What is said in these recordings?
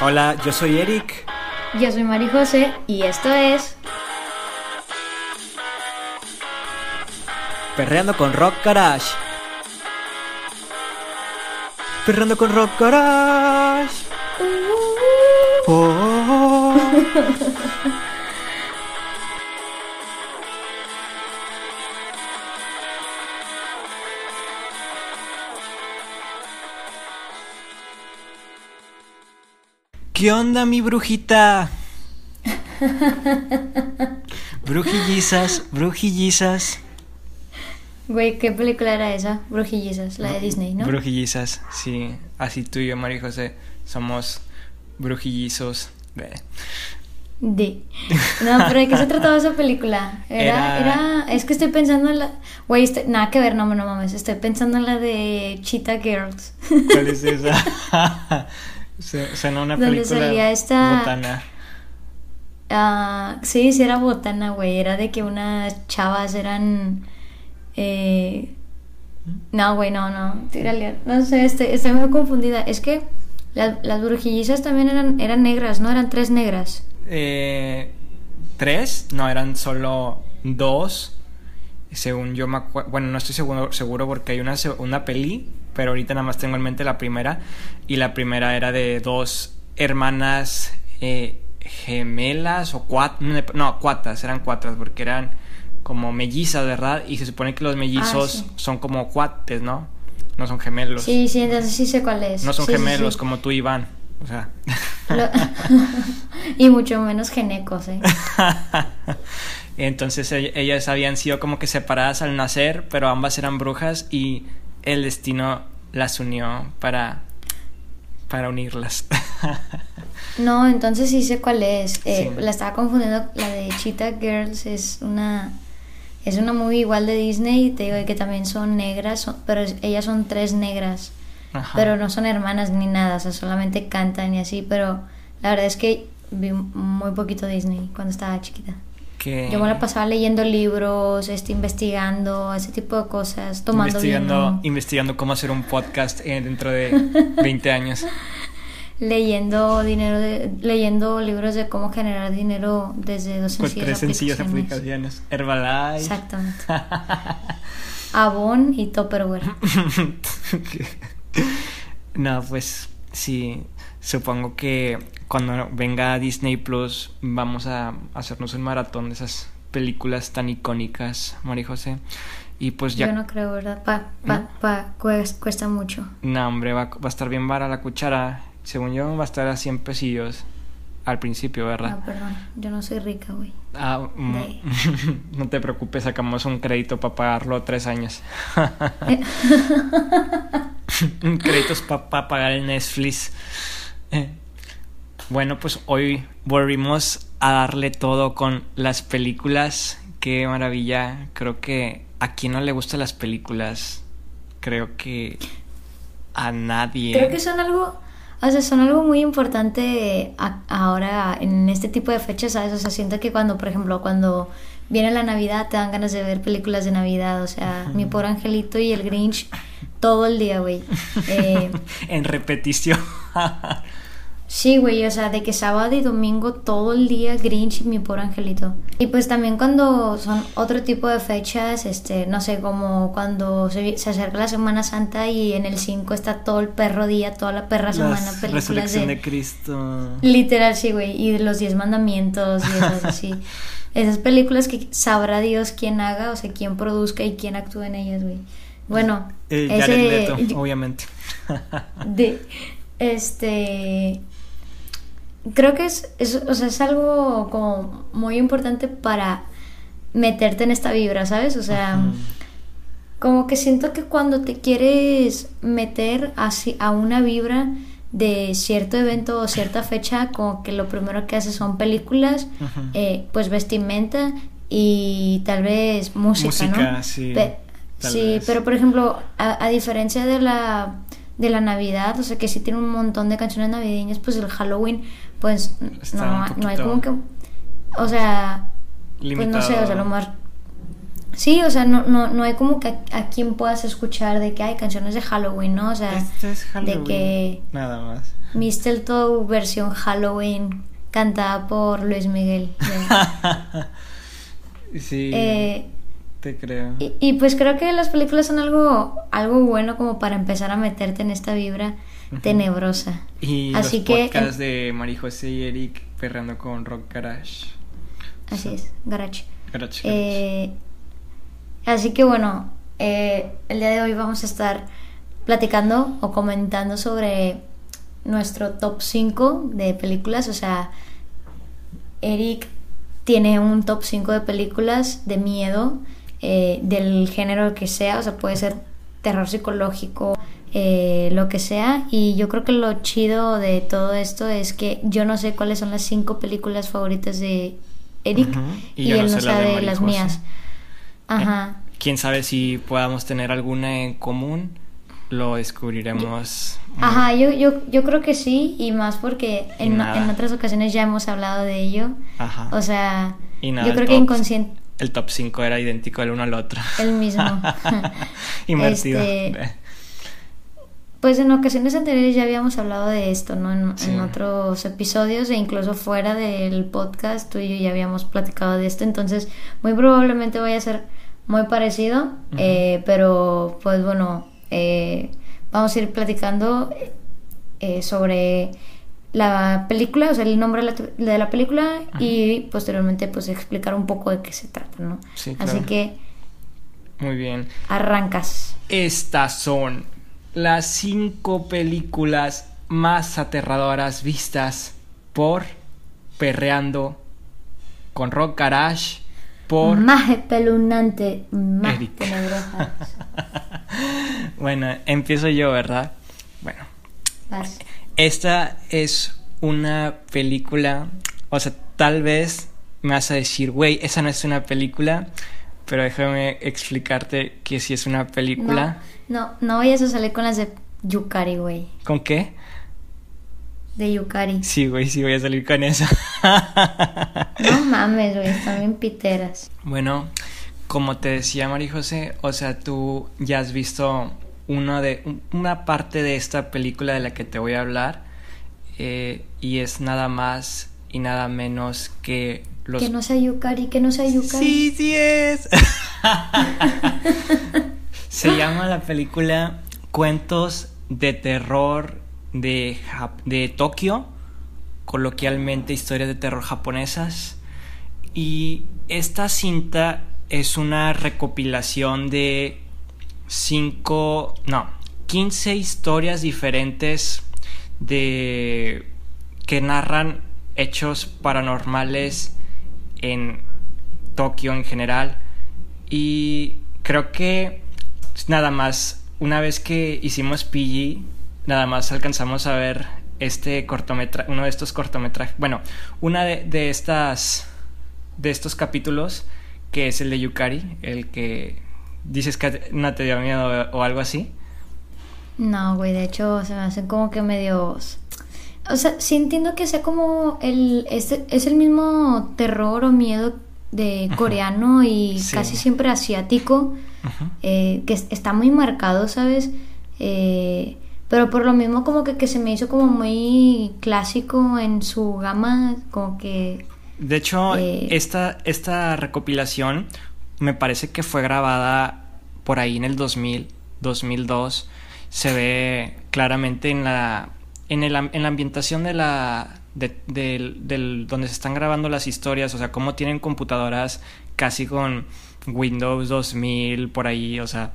Hola, yo soy Eric. Yo soy Mari José y esto es Perreando con Rock Garage. Perreando con Rock Garage. Oh, oh. ¿Qué onda, mi brujita? brujillizas, brujillizas. Güey, ¿qué película era esa? Brujillizas, la de Disney, ¿no? Brujillizas, sí. Así tú y yo, María José, somos brujillizos. De... de. No, pero ¿de qué se trataba esa película? Era, era... Es que estoy pensando en la... Güey, estoy... nada que ver, no, no mames. Estoy pensando en la de Cheetah Girls. ¿Cuál es esa? Suena una película salía esta... botana. Ah, sí, sí era botana, güey. Era de que unas chavas eran... Eh... No, güey, no, no. No sé, estoy, estoy muy confundida. Es que las brujillizas también eran, eran negras, ¿no? Eran tres negras. Eh, ¿Tres? No, eran solo dos. Según yo me acuerdo. Bueno, no estoy seguro, seguro porque hay una, una peli pero ahorita nada más tengo en mente la primera. Y la primera era de dos hermanas eh, gemelas o cuatro, no, cuatas, eran cuatras, porque eran como mellizas, ¿verdad? Y se supone que los mellizos ah, son como cuates, ¿no? No son gemelos. Sí, sí, entonces sí sé cuál es. No son gemelos como tú, Iván. O sea. y mucho menos genecos, ¿eh? Entonces e-, ellas habían sido como que separadas al nacer, pero ambas eran brujas y el destino las unió para, para unirlas. no, entonces sí sé cuál es. Eh, la estaba confundiendo. La de Cheetah Girls es una. Es una movie igual de Disney, te digo que también son negras, pero ellas son tres negras, pero no son hermanas ni nada, o sea, solamente cantan y así, pero la verdad es que vi muy poquito Disney cuando estaba chiquita. Yo me la pasaba leyendo libros, este, investigando, ese tipo de cosas, tomando investigando, investigando cómo hacer un podcast eh, dentro de 20 años. leyendo dinero leyendo libros de cómo generar dinero desde dos Con tres sencillas aplicaciones. Herbalife. Exactamente. Avon y Tupperware. no, pues sí, supongo que cuando venga Disney Plus vamos a hacernos un maratón de esas películas tan icónicas, María José. Y pues ya... Yo no creo, ¿verdad? Pa, pa, pa, cuesta mucho. No, hombre, va, va, a estar bien vara la cuchara. Según yo, va a estar a 100 pesillos al principio, ¿verdad? No, perdón, yo no soy rica, güey. Ah, mm, no te preocupes, sacamos un crédito para pagarlo tres años. un crédito para pagar el Netflix. Bueno, pues hoy volvimos a darle todo con las películas. Qué maravilla. Creo que a quien no le gustan las películas, creo que a nadie. Creo que son algo, o sea, son algo muy importante ahora en este tipo de fechas, ¿sabes? O sea, siento que cuando, por ejemplo, cuando viene la Navidad te dan ganas de ver películas de Navidad, o sea, Mi Pobre Angelito y El Grinch todo el día, güey. Eh, en repetición. Sí, güey, o sea, de que sábado y domingo todo el día Grinch y mi pobre angelito. Y pues también cuando son otro tipo de fechas, este, no sé, como cuando se, acerca la Semana Santa y en el 5 está todo el perro día, toda la perra semana, películas de, de Cristo. Literal, sí, güey, y los diez mandamientos y esas así. esas películas que sabrá Dios quién haga, o sea, quién produzca y quién actúa en ellas, güey. Bueno, eh, ese, obviamente. de, este creo que es, o sea, es algo como muy importante para meterte en esta vibra, ¿sabes? O sea, como que siento que cuando te quieres meter así a una vibra de cierto evento o cierta fecha, como que lo primero que haces son películas, eh, pues vestimenta y tal vez música, ¿no? Sí, sí pero por ejemplo, a diferencia de la de la Navidad, o sea que sí tiene un montón de canciones navideñas, pues el Halloween, pues no, no hay como que, o sea, pues no sé, o sea, lo más... Sí, o sea, no, no, no hay como que a, a quien puedas escuchar de que hay canciones de Halloween, ¿no? O sea, Este es Halloween. de que Nada más. Mistletoe versión Halloween cantada por Luis Miguel. sí, Eh, te creo. y, y pues creo que las películas son algo, algo bueno como para empezar a meterte en esta vibra tenebrosa. Y Así los que- podcasts de María José y Eric perreando con Rock Garage. Así es, Garage. Garage, garage. Eh, así que bueno, eh, el día de hoy vamos a estar platicando o comentando sobre nuestro top 5 de películas. O sea, Eric tiene un top 5 de películas de miedo, eh, del género que sea, o sea, puede ser terror psicológico, eh, lo que sea. Y yo creo que lo chido de todo esto es que yo no sé cuáles son las 5 películas favoritas de Eric y y, yo no él no de sabe las mías. Ajá. Quién sabe si podamos tener alguna en común. Lo descubriremos. muy- Ajá, yo, yo, yo creo que sí, y más porque en, en otras ocasiones ya hemos hablado de ello. Ajá. O sea, yo creo que inconsciente El top 5 era idéntico el uno al otro. el mismo. Invertido. Este, Pues en ocasiones anteriores ya habíamos hablado de esto, ¿no? En, Sí. en otros episodios e incluso fuera del podcast, tú y yo ya habíamos platicado de esto, entonces muy probablemente vaya a ser muy parecido, eh, pero pues bueno, eh, vamos a ir platicando eh, sobre la película, o sea, el nombre de la, película y posteriormente pues explicar un poco de qué se trata, ¿no? Sí, Así claro. que Muy bien. arrancas. Estas son las cinco películas más aterradoras vistas por Perreando con Rock Garage por... Más espeluznante, más Eric. tenebrosa. bueno, empiezo yo, ¿verdad? Bueno, Vas. Esta es una película, o sea, tal vez me vas a decir, güey, esa no es una película, pero déjame explicarte que sí es una película. No, no, no vayas a salir con las de Yukari, güey. ¿Con qué? De Yukari. Sí, güey, sí voy a salir con eso. No mames, güey, están bien piteras. bueno, como te decía María José, o sea, tú ya has visto una, de, un- una parte de esta película de la que te voy a hablar eh, y es nada más y nada menos que los... Que no sea Yukari, que no sea Yukari. Sí, sí es. Se llama la película Cuentos de terror de, Jap- de Tokio, coloquialmente historias de terror japonesas. Y esta cinta es una recopilación de cinco, no, 15 historias diferentes de que narran hechos paranormales en Tokio en general. Y creo que nada más, una vez que hicimos PG, nada más alcanzamos a ver este cortometraje, uno de estos cortometrajes, bueno, una de, de estas, de estos capítulos, que es el de Yukari, el que dices que no te dio miedo o algo así. No, güey, de hecho se me hacen como que medios... O sea, sí entiendo que sea como el... Este, es el mismo terror o miedo de coreano y Sí. casi siempre asiático, eh, que es- está muy marcado, ¿sabes? Eh, pero por lo mismo como que, que se me hizo como muy clásico en su gama, como que... De hecho, Eh, esta, esta recopilación me parece que fue grabada por ahí en el 2000, 2002. Se ve claramente en la, en el en la ambientación de la, de- del- donde se están grabando las historias, o sea, cómo tienen computadoras casi con Windows 2000 por ahí, o sea,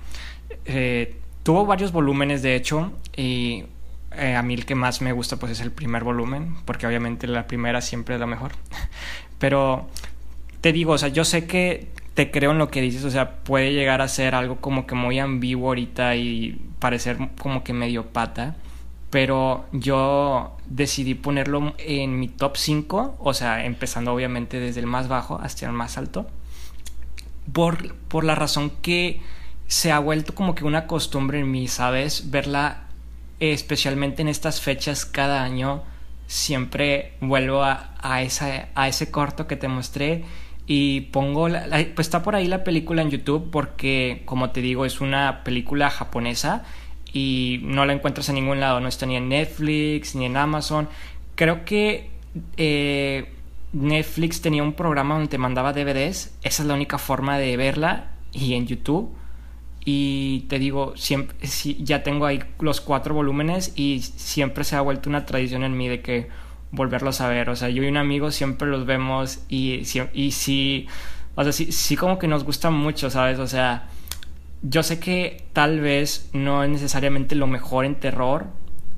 eh, tuvo varios volúmenes de hecho y eh, a mí el que más me gusta pues es el primer volumen, porque obviamente la primera siempre es la mejor. Pero te digo, o sea, yo sé que te creo en lo que dices, o sea, puede llegar a ser algo como que muy ambiguo ahorita y parecer como que medio pata, pero yo decidí ponerlo en mi top 5, o sea, empezando obviamente desde el más bajo hasta el más alto, por, por la razón que se ha vuelto como que una costumbre en mí, ¿sabes? Verla especialmente en estas fechas cada año, siempre vuelvo a, a, a ese corto que te mostré y pongo, la, pues está por ahí la película en YouTube porque, como te digo, es una película japonesa y no la encuentras en ningún lado, no está ni en Netflix ni en Amazon. Creo que eh, Netflix tenía un programa donde te mandaba DVDs, esa es la única forma de verla y en YouTube. Y te digo, siempre, ya tengo ahí los cuatro volúmenes y siempre se ha vuelto una tradición en mí de que volverlos a ver. O sea, yo y un amigo siempre los vemos y, y sí, o sea, sí, sí como que nos gusta mucho, ¿sabes? O sea, yo sé que tal vez no es necesariamente lo mejor en terror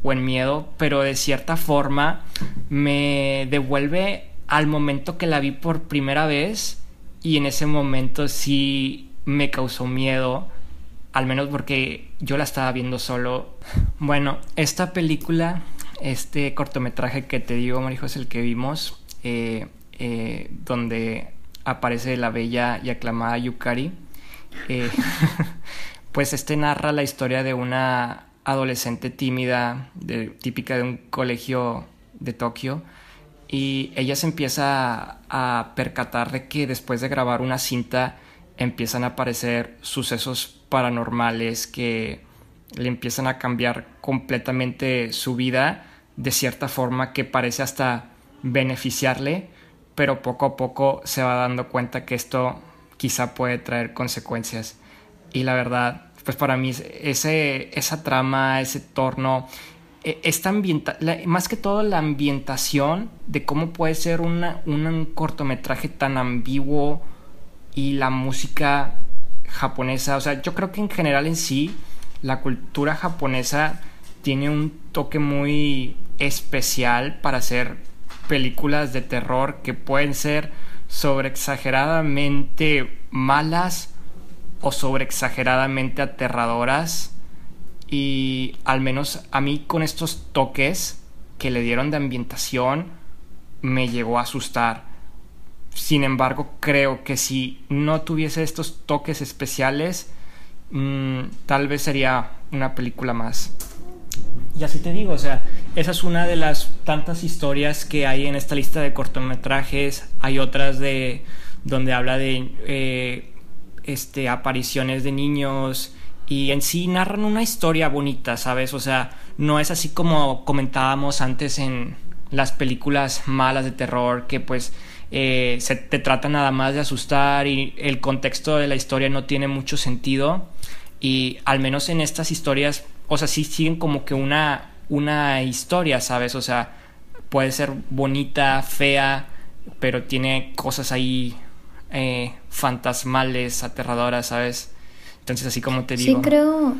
o en miedo, pero de cierta forma me devuelve al momento que la vi por primera vez y en ese momento sí me causó miedo, al menos porque yo la estaba viendo solo. Bueno, esta película, este cortometraje que te digo, Marijo, es el que vimos, eh, eh, donde aparece la bella y aclamada Yukari. Eh, pues este narra la historia de una adolescente tímida, típica de un colegio de Tokio, y ella se empieza a, percatar de que después de grabar una cinta empiezan a aparecer sucesos paranormales que le empiezan a cambiar completamente su vida de cierta forma que parece hasta beneficiarle, pero poco a poco se va dando cuenta que esto quizá puede traer consecuencias. Y la verdad, pues para mí ese, esa trama, ese torno, e, esta ambienta más que todo la ambientación de cómo puede ser una, un cortometraje tan ambiguo y la música japonesa, o sea, yo creo que en general en sí la cultura japonesa tiene un toque muy especial para hacer películas de terror que pueden ser sobreexageradamente malas o sobreexageradamente aterradoras y al menos a mí con estos toques que le dieron de ambientación me llegó a asustar. Sin embargo, creo que si no tuviese estos toques especiales, mm, tal vez sería una película más. Y así te digo, o sea, esa es una de las tantas historias que hay en esta lista de cortometrajes. Hay otras de donde habla de eh, este, apariciones de niños y en sí narran una historia bonita, ¿sabes? O sea, no es así como comentábamos antes en las películas malas de terror que pues eh, se te trata nada más de asustar y el contexto de la historia no tiene mucho sentido y al menos en estas historias o sea, sí siguen como que una, una historia, ¿sabes? O sea, puede ser bonita, fea, pero tiene cosas ahí eh, fantasmales, aterradoras, ¿sabes? Entonces, así como te digo. Sí, creo.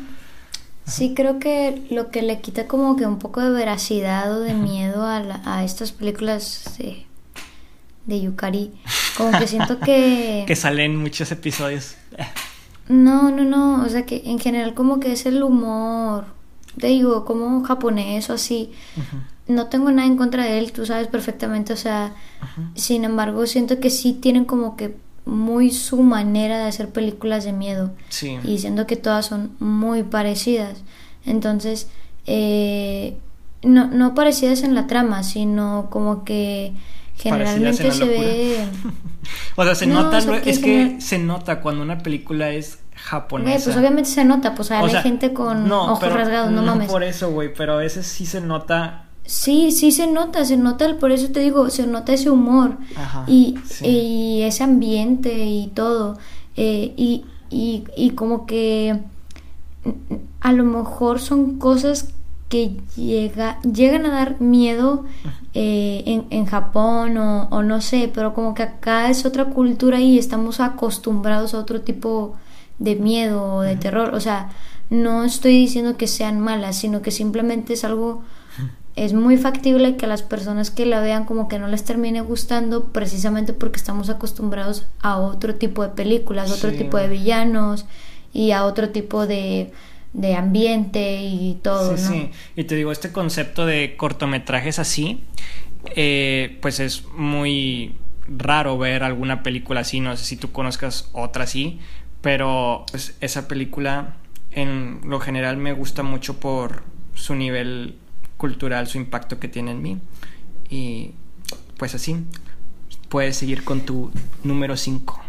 Sí, creo que lo que le quita como que un poco de veracidad o de miedo a, a estas películas de, de Yukari, como que siento que... que salen muchos episodios. No, no, no, o sea que en general como que es el humor, te digo, como japonés o así. No tengo nada en contra de él, tú sabes perfectamente, o sea, sin embargo siento que sí tienen como que muy su manera de hacer películas de miedo. Sí. Y siento que todas son muy parecidas. Entonces, eh, no, no parecidas en la trama, sino como que generalmente se ve o sea se nota es que se nota cuando una película es japonesa. Pues obviamente se nota pues hay gente con ojos rasgados no, no por eso güey pero a veces sí se nota. Sí, sí se nota, se nota, por eso te digo, se nota ese humor y, y, ese ambiente y todo. Eh, y, y, y como que a lo mejor son cosas que llega, llegan a dar miedo eh, en, en, Japón o, o, no sé, pero como que acá es otra cultura y estamos acostumbrados a otro tipo de miedo o de terror. O sea, no estoy diciendo que sean malas, sino que simplemente es algo, es muy factible que a las personas que la vean como que no les termine gustando precisamente porque estamos acostumbrados a otro tipo de películas, otro tipo de villanos y a otro tipo de de ambiente y todo. Sí, sí. Y te digo, este concepto de cortometrajes así, eh, pues es muy raro ver alguna película así. No sé si tú conozcas otra así, pero pues, esa película en lo general me gusta mucho por su nivel cultural, su impacto que tiene en mí. Y pues así. puedes seguir con tu número 5.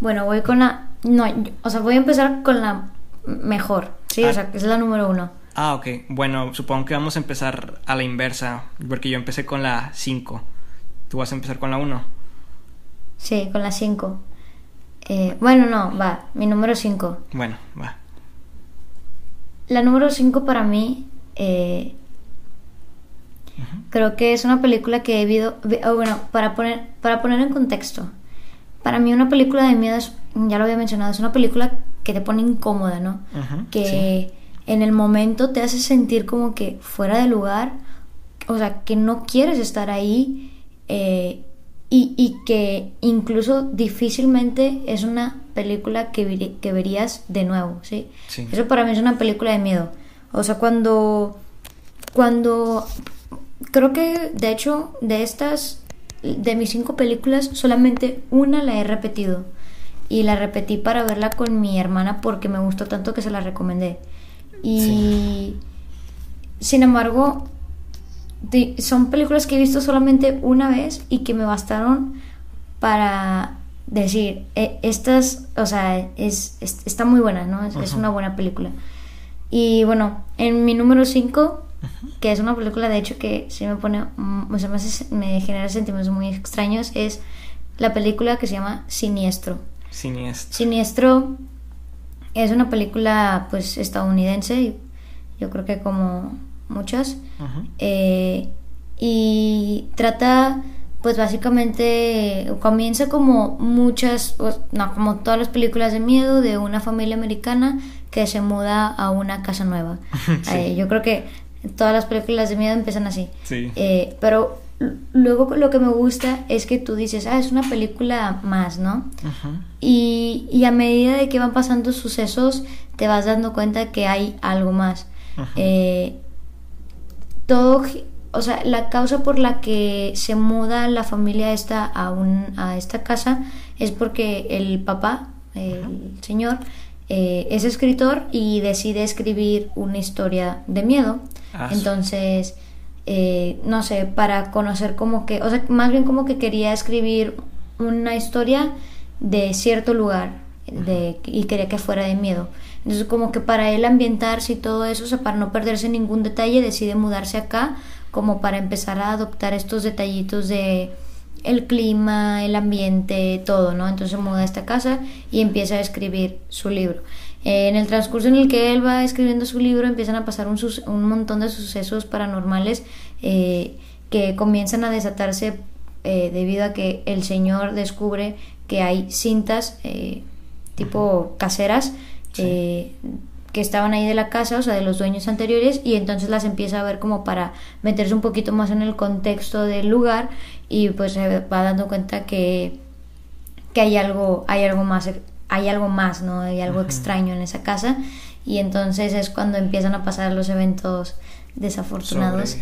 Bueno, voy con la... No, yo- o sea, voy a empezar con la mejor, ¿sí? Ah. O sea, que es la número uno. Ah, ok. Bueno, supongo que vamos a empezar a la inversa, porque yo empecé con la 5. Tú vas a empezar con la 1. Sí, con la cinco. Eh, bueno, no, va, mi número cinco. Bueno, va. La número 5 para mí, eh, creo que es una película que he visto, bueno, para poner, para poner en contexto, para mí una película de miedo, es, ya lo había mencionado, es una película que te pone incómoda, ¿no? Ujú, que en el momento te hace sentir como que fuera de lugar, o sea, que no quieres estar ahí eh, y, y que incluso difícilmente es una película que verías de nuevo, ¿sí? Sí. Eso para mí es una película de miedo. O sea, cuando, cuando, creo que de hecho de estas, de mis cinco películas, solamente una la he repetido. Y la repetí para verla con mi hermana porque me gustó tanto que se la recomendé. Y sin embargo, son películas que he visto solamente una vez y que me bastaron para decir, "Eh, estas, o sea, es, es- está muy buena, ¿no? Es, una buena película. Y bueno, en mi número 5, que es una película de hecho que sí me pone, mm, o sea, me, hace- me genera sentimientos muy extraños, es la película que se llama Siniestro. Siniestro. Siniestro es una película pues estadounidense, y yo creo que como muchas, eh, y trata pues básicamente comienza como muchas, pues, no, como todas las películas de miedo de una familia americana que se muda a una casa nueva. Sí. Eh, yo creo que todas las películas de miedo empiezan así. Sí. Eh, pero luego lo que me gusta es que tú dices, ah, es una película más, ¿no? Ujú. Y, y a medida de que van pasando sucesos, te vas dando cuenta que hay algo más. Ajá. Eh, todo, o sea, la causa por la que se muda la familia esta a, un, a esta casa es porque el papá, el señor, eh, es escritor y decide escribir una historia de miedo. Ah. Entonces, eh, no sé, para conocer como que, o sea, más bien como que quería escribir una historia de cierto lugar de, y quería que fuera de miedo. Entonces, como que para él ambientarse y todo eso, o sea, para no perderse ningún detalle, decide mudarse acá como para empezar a adoptar estos detallitos de el clima, el ambiente, todo, ¿no? Entonces muda a esta casa y empieza a escribir su libro. Eh, en el transcurso en el que él va escribiendo su libro empiezan a pasar un, un montón de sucesos paranormales eh, que comienzan a desatarse eh, debido a que el señor descubre que hay cintas eh, tipo caseras Sí. que estaban ahí de la casa, o sea, de los dueños anteriores, y entonces las empieza a ver como para meterse un poquito más en el contexto del lugar y pues se va dando cuenta que, que hay algo, hay algo más, hay algo más, ¿no? Hay algo extraño en esa casa y entonces es cuando empiezan a pasar los eventos desafortunados.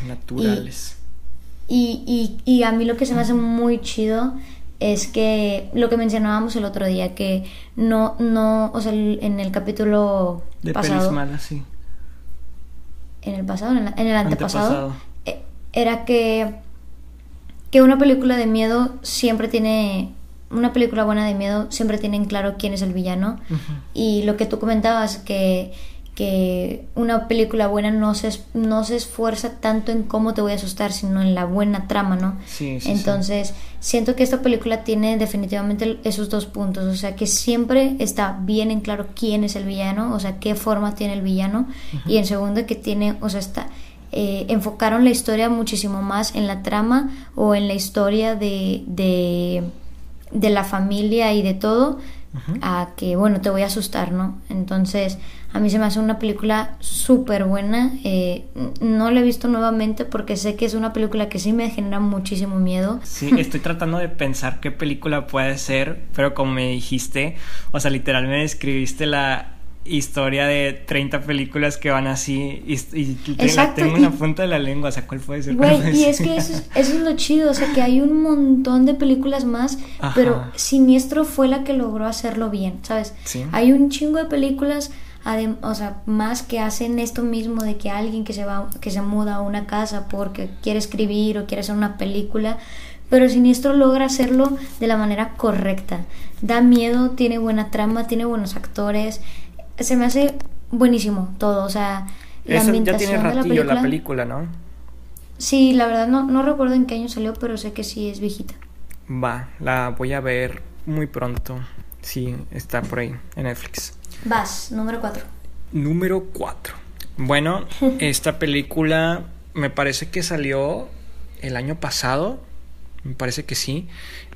Y, y, y a mí lo que se me hace muy chido es que lo que mencionábamos el otro día, que no, no, o sea, en el capítulo De pasado, pelis malas, sí. en el pasado, en el, en el antepasado, Antepasado. eh, era que, que una película de miedo siempre tiene, una película buena de miedo siempre tiene en claro quién es el villano. Y lo que tú comentabas, que, que una película buena no se, no se esfuerza tanto en cómo te voy a asustar, sino en la buena trama, ¿no? Sí, sí, sí. Entonces, siento que esta película tiene definitivamente esos dos puntos, o sea, que siempre está bien en claro quién es el villano, o sea, qué forma tiene el villano, y en segundo que tiene, o sea, está... eh, enfocaron la historia muchísimo más en la trama o en la historia de, de, de la familia y de todo a que, bueno, te voy a asustar, ¿no? Entonces, a mí se me hace una película súper buena. eh, no la he visto nuevamente porque sé que es una película que sí me genera muchísimo miedo. Sí, estoy tratando de pensar qué película puede ser, pero como me dijiste, o sea, literal me describiste la historia de 30 películas que van así y, y Exacto, tengo y- punta de la lengua, o sea, ¿cuál puede ser? ¿Cuál Güey, y es que eso es, eso es lo chido, o sea, que hay un montón de películas más, Ajá. pero Siniestro fue la que logró hacerlo bien, ¿sabes? Sí. Hay un chingo de películas o sea, más que hacen esto mismo de que alguien que se va, que se muda a una casa porque quiere escribir o quiere hacer una película, pero Siniestro logra hacerlo de la manera correcta. Da miedo, tiene buena trama, tiene buenos actores. Se me hace buenísimo todo, o sea, la ya ambientación tiene de la ratillo película. la película, ¿no? Sí, la verdad no, no recuerdo en qué año salió, pero sé que sí es viejita. Va, la voy a ver muy pronto. Sí, está por ahí en Netflix. Vas, número 4. Número 4. Bueno, esta película me parece que salió el año pasado. Me parece que sí.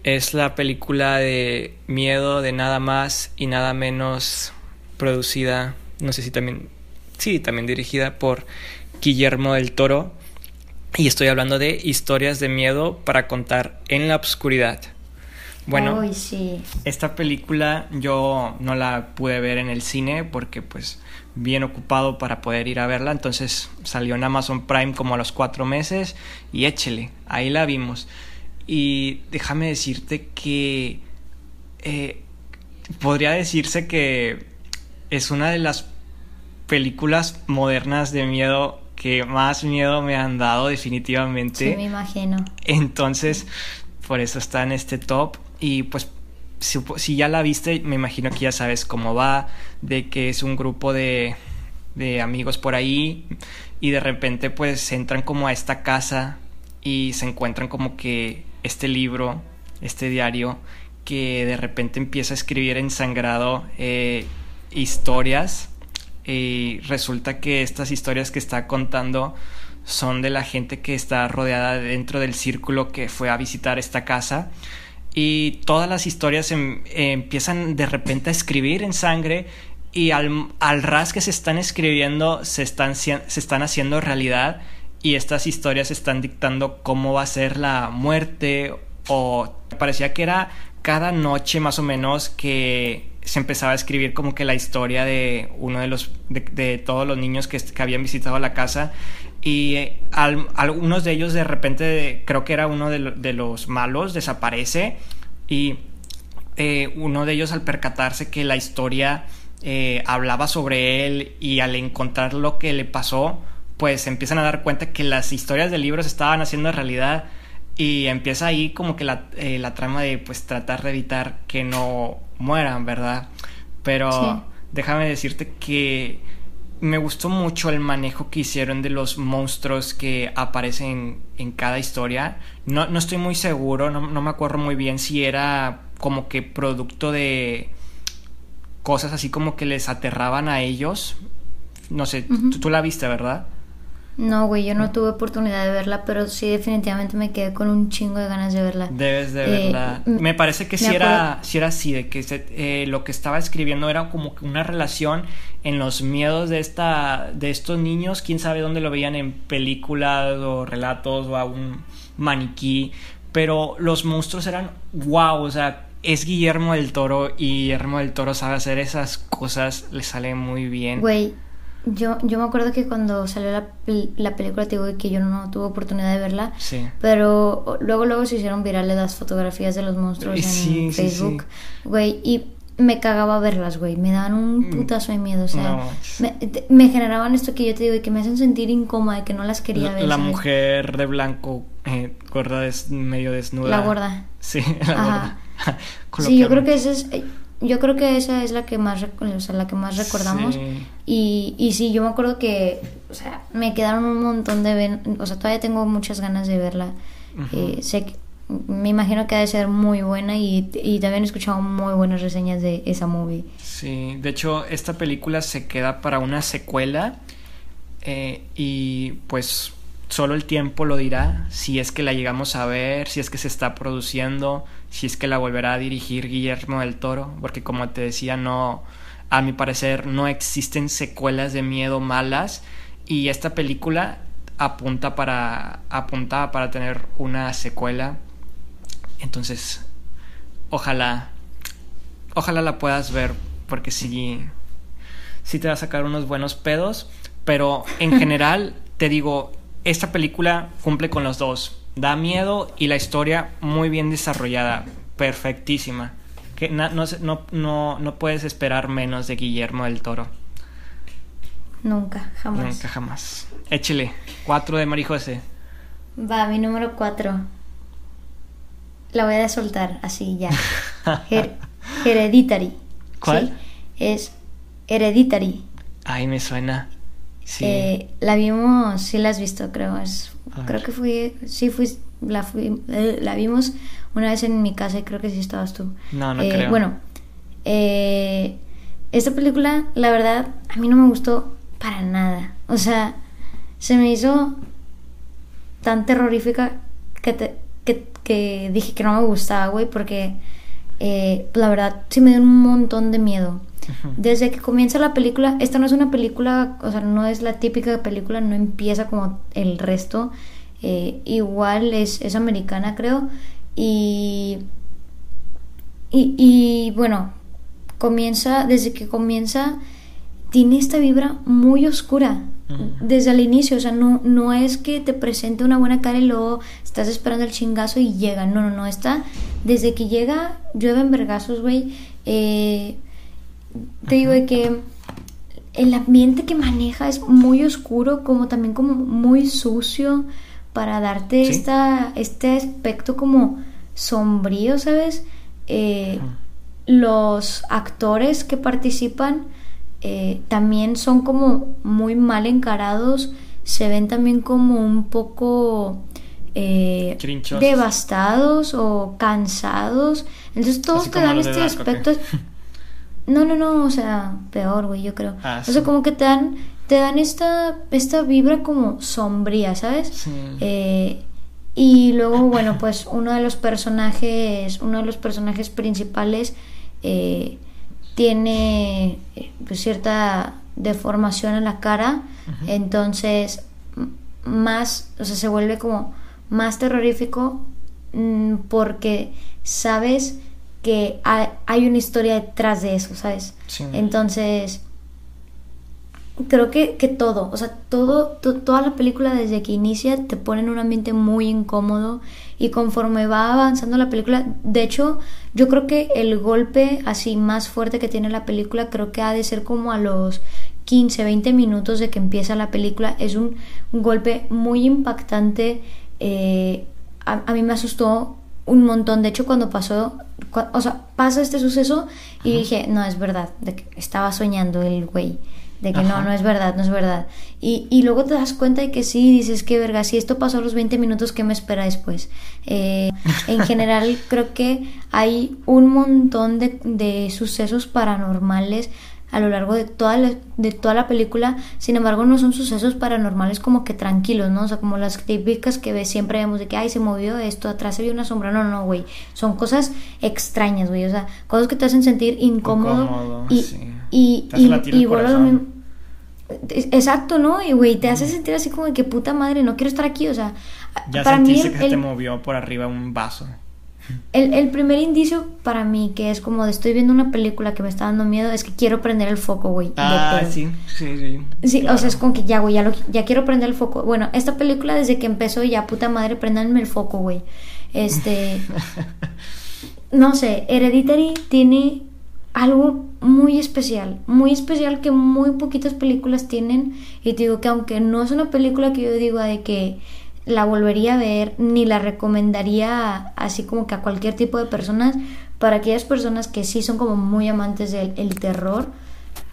Es la película de miedo de nada más y nada menos producida, no sé si también, sí, también dirigida por Guillermo del Toro. Y estoy hablando de historias de miedo para contar en la oscuridad. Bueno, sí. esta película yo no la pude ver en el cine porque pues bien ocupado para poder ir a verla, entonces salió en Amazon Prime como a los cuatro meses y échele, ahí la vimos. Y déjame decirte que eh, podría decirse que es una de las películas modernas de miedo que más miedo me han dado definitivamente. Sí, me imagino. Entonces, por eso está en este top. Y pues, si, si, ya la viste, me imagino que ya sabes cómo va, de que es un grupo de, de amigos por ahí y de repente pues entran como a esta casa y se encuentran como que este libro, este diario, que de repente empieza a escribir ensangrado eh, historias. Y resulta que estas historias que está contando son de la gente que está rodeada dentro del círculo que fue a visitar esta casa. Y todas las historias em, empiezan de repente a escribir en sangre y al, al ras que se están escribiendo se están, se están haciendo realidad y estas historias están dictando cómo va a ser la muerte o parecía que era cada noche más o menos que se empezaba a escribir como que la historia de uno de los de, todos los niños que, habían visitado la casa y eh, al, algunos de ellos de repente creo que era uno de, los malos desaparece y eh, uno de ellos al percatarse que la historia eh, hablaba sobre él y al encontrar lo que le pasó pues empiezan a dar cuenta que las historias del libro se estaban haciendo realidad y empieza ahí como que la, la, trama de pues tratar de evitar que no mueran, ¿verdad? Pero sí. déjame decirte que me gustó mucho el manejo que hicieron de los monstruos que aparecen en cada historia. No, no estoy muy seguro, no, no, me acuerdo muy bien si era como que producto de cosas así como que les aterraban a ellos. No sé, uh -huh. tú, tú la viste, ¿verdad? No, güey, yo no tuve oportunidad de verla, pero sí definitivamente me quedé con un chingo de ganas de verla. Debes de verla. Eh, me parece que sí era, sí era así, de que se, eh, lo que estaba escribiendo era como una relación en los miedos de esta, de estos niños, quién sabe dónde lo veían en películas o relatos o a un maniquí, pero los monstruos eran wow, o sea, es Guillermo del Toro y Guillermo del Toro sabe hacer esas cosas, le sale muy bien. Güey, yo, yo me acuerdo que cuando salió la, la película, te digo que yo no tuve oportunidad de verla, sí. pero luego luego se hicieron virales las fotografías de los monstruos sí, en Facebook, sí, güey, y me cagaba verlas, güey, me daban un putazo de miedo, o sea, no. me, me, generaban esto que yo te digo, y que me hacen sentir incómoda, que no las quería la, ver. La ¿sabes? mujer de blanco, eh, gorda, des, medio desnuda. La gorda. Sí, la Ajá. gorda. sí, yo creo que esa es yo creo que esa es la que más o sea, la que más recordamos sí. y, y sí yo me acuerdo que o sea me quedaron un montón de ven o sea todavía tengo muchas ganas de verla uh -huh. eh, sé que, me imagino que ha de ser muy buena y, y también he escuchado muy buenas reseñas de esa movie sí de hecho esta película se queda para una secuela eh, y pues solo el tiempo lo dirá si es que la llegamos a ver, si es que se está produciendo, si es que la volverá a dirigir Guillermo del Toro, porque como te decía, no, a mi parecer no existen secuelas de miedo malas y esta película apunta para apunta para tener una secuela. Entonces, ojalá ojalá la puedas ver porque sí sí te va a sacar unos buenos pedos, pero en general te digo esta película cumple con los dos. Da miedo y la historia muy bien desarrollada. Perfectísima. Que no, no, no, no puedes esperar menos de Guillermo del Toro. Nunca, jamás. Nunca, jamás. Échele. Cuatro de Marijose. Va, mi número cuatro. La voy a soltar así ya. Her- Hereditary. ¿Cuál? Sí, es Hereditary. Ay, me suena. Sí. Eh, la vimos, sí la has visto, creo. Es, A creo ver. que fui, sí fui, la, fui, eh, la vimos una vez en mi casa y creo que sí estabas tú. No, no Eh, creo. Bueno, eh, esta película, la verdad, a mí no me gustó para nada. O sea, se me hizo tan terrorífica que, te- que, que dije que no me gustaba, güey, porque eh, la verdad sí me dio un montón de miedo. Desde que comienza la película, esta no es una película, o sea, no es la típica película, no empieza como el resto. eh, igual es, es americana, creo. Y, y, y, bueno, comienza, desde que comienza, tiene esta vibra muy oscura. Desde el inicio, o sea, no, no es que te presente una buena cara y luego estás esperando el chingazo y llega. No, no, no, está. Desde que llega, llueven vergazos, güey. Eh, te digo de que el ambiente que maneja es muy oscuro, como también como muy sucio, para darte Sí. esta, este aspecto como sombrío, ¿sabes? Eh, los actores que participan eh, también son como muy mal encarados, se ven también como un poco eh, devastados o cansados. Entonces todos Así te dan este aspecto. No, no, no, o sea, peor, güey, yo creo. Ah, o sea, como que te dan, te dan esta, esta vibra como sombría, ¿sabes? Sí. Eh, y luego, bueno, pues uno de los personajes, uno de los personajes principales eh, tiene eh, pues, cierta deformación en la cara, entonces más, o sea, se vuelve como más terrorífico mm, porque sabes que hay, una historia detrás de eso, ¿sabes? Sí. Entonces, creo que, que todo, o sea, todo, to- toda la película desde que inicia te pone en un ambiente muy incómodo y conforme va avanzando la película, de hecho, yo creo que el golpe así más fuerte que tiene la película creo que ha de ser como a los 15, 20 minutos de que empieza la película, es un, un golpe muy impactante, eh, a, a mí me asustó un montón, de hecho cuando pasó, o sea, pasa este suceso y dije, no, es verdad, de que estaba soñando el güey de que no, no es verdad, no es verdad. Y, y luego te das cuenta de que sí, dices que verga, si esto pasó a los 20 minutos, ¿qué me espera después? Eh, en general, creo que hay un montón de, de sucesos paranormales a lo largo de toda, la, de toda la película, sin embargo no son sucesos paranormales como que tranquilos, ¿no? O sea, como las típicas que siempre vemos de que, ay, se movió esto, atrás se vio una sombra, no, no, güey, son cosas extrañas, güey, o sea, cosas que te hacen sentir incómodo, Incómodo, y, sí. y, y, el y vuelvo a lo mismo. Exacto, ¿no? Y güey, te hace sentir así como de que puta madre, no quiero estar aquí, o sea, Ya para mí el, que se te el- movió por arriba un vaso. El- el primer indicio para mí que es como de estoy viendo una película que me está dando miedo es que quiero prender el foco, güey. Ah, sí, sí, sí. Sí, claro. o sea, es como que ya, güey, ya, lo- ya quiero prender el foco. Bueno, esta película desde que empezó ya, puta madre, prendanme el foco, güey. Este, no sé, Hereditary tiene algo muy especial, muy especial que muy poquitas películas tienen. Y te digo que aunque no es una película que yo digo de que la volvería a ver ni la recomendaría así como que a cualquier tipo de personas, para aquellas personas que sí son como muy amantes del el terror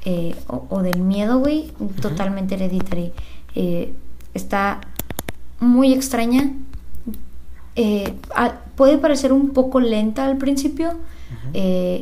eh, o, o del miedo, güey, totalmente hereditary. Eh, está muy extraña. Eh, a- puede parecer un poco lenta al principio.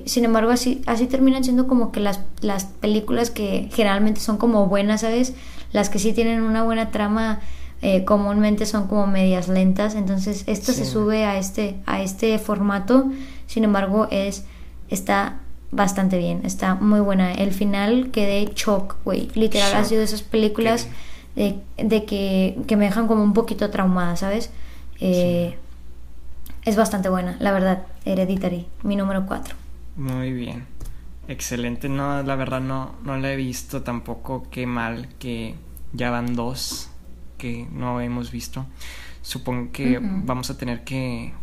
sin embargo, así, así terminan siendo como que las, las películas que generalmente son como buenas, ¿sabes? Las que sí tienen una buena trama eh, comúnmente son como medias lentas. Entonces, esta se sube a este, a este formato. Sin embargo, es está bastante bien, está muy buena. El final quedé shock, güey. Literal ha sido de esas películas de, de que, que me dejan como un poquito traumada, ¿sabes? Eh, Es bastante buena, la verdad. Hereditary, mi número 4. Muy bien. Excelente. No, la verdad no, no la he visto tampoco. Qué mal que ya van dos que no hemos visto. Supongo que Ujú. vamos a tener que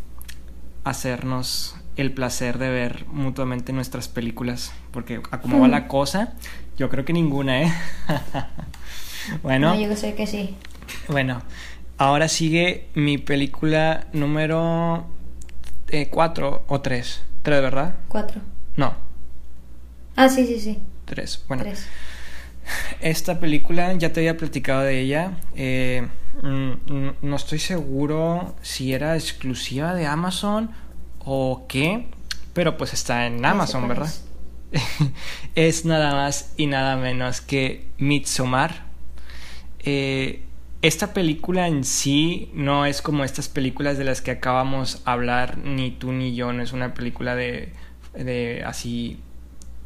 hacernos el placer de ver mutuamente nuestras películas, porque a cómo va la cosa, yo creo que ninguna, ¿eh? bueno. No, yo sé que sí. Bueno, ahora sigue mi película número 4 eh, o 3. 3, ¿verdad? 4. No. Ah, sí, sí, sí. 3. Bueno. Tres. Esta película ya te había platicado de ella. Eh, mm, no estoy seguro si era exclusiva de Amazon o qué, pero pues está en Amazon, ¿verdad? es nada más y nada menos que Midsommar. Eh, esta película en sí no es como estas películas de las que acabamos de hablar, ni tú ni yo, no es una película de, de así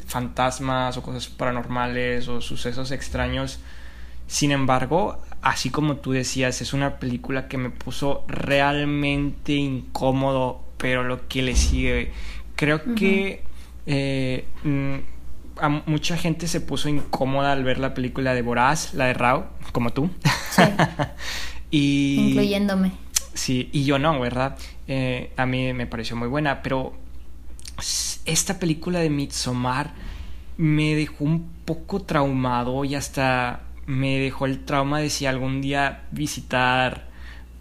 fantasmas o cosas paranormales o sucesos extraños. Sin embargo, así como tú decías, es una película que me puso realmente incómodo, pero lo que le sigue, creo que eh, mm, a mucha gente se puso incómoda al ver la película de Boraz, la de Rao, como tú. Sí. y, Incluyéndome. Sí, y yo no, ¿verdad? Eh, a mí me pareció muy buena, pero esta película de Midsommar me dejó un poco traumado y hasta me dejó el trauma de si algún día visitar,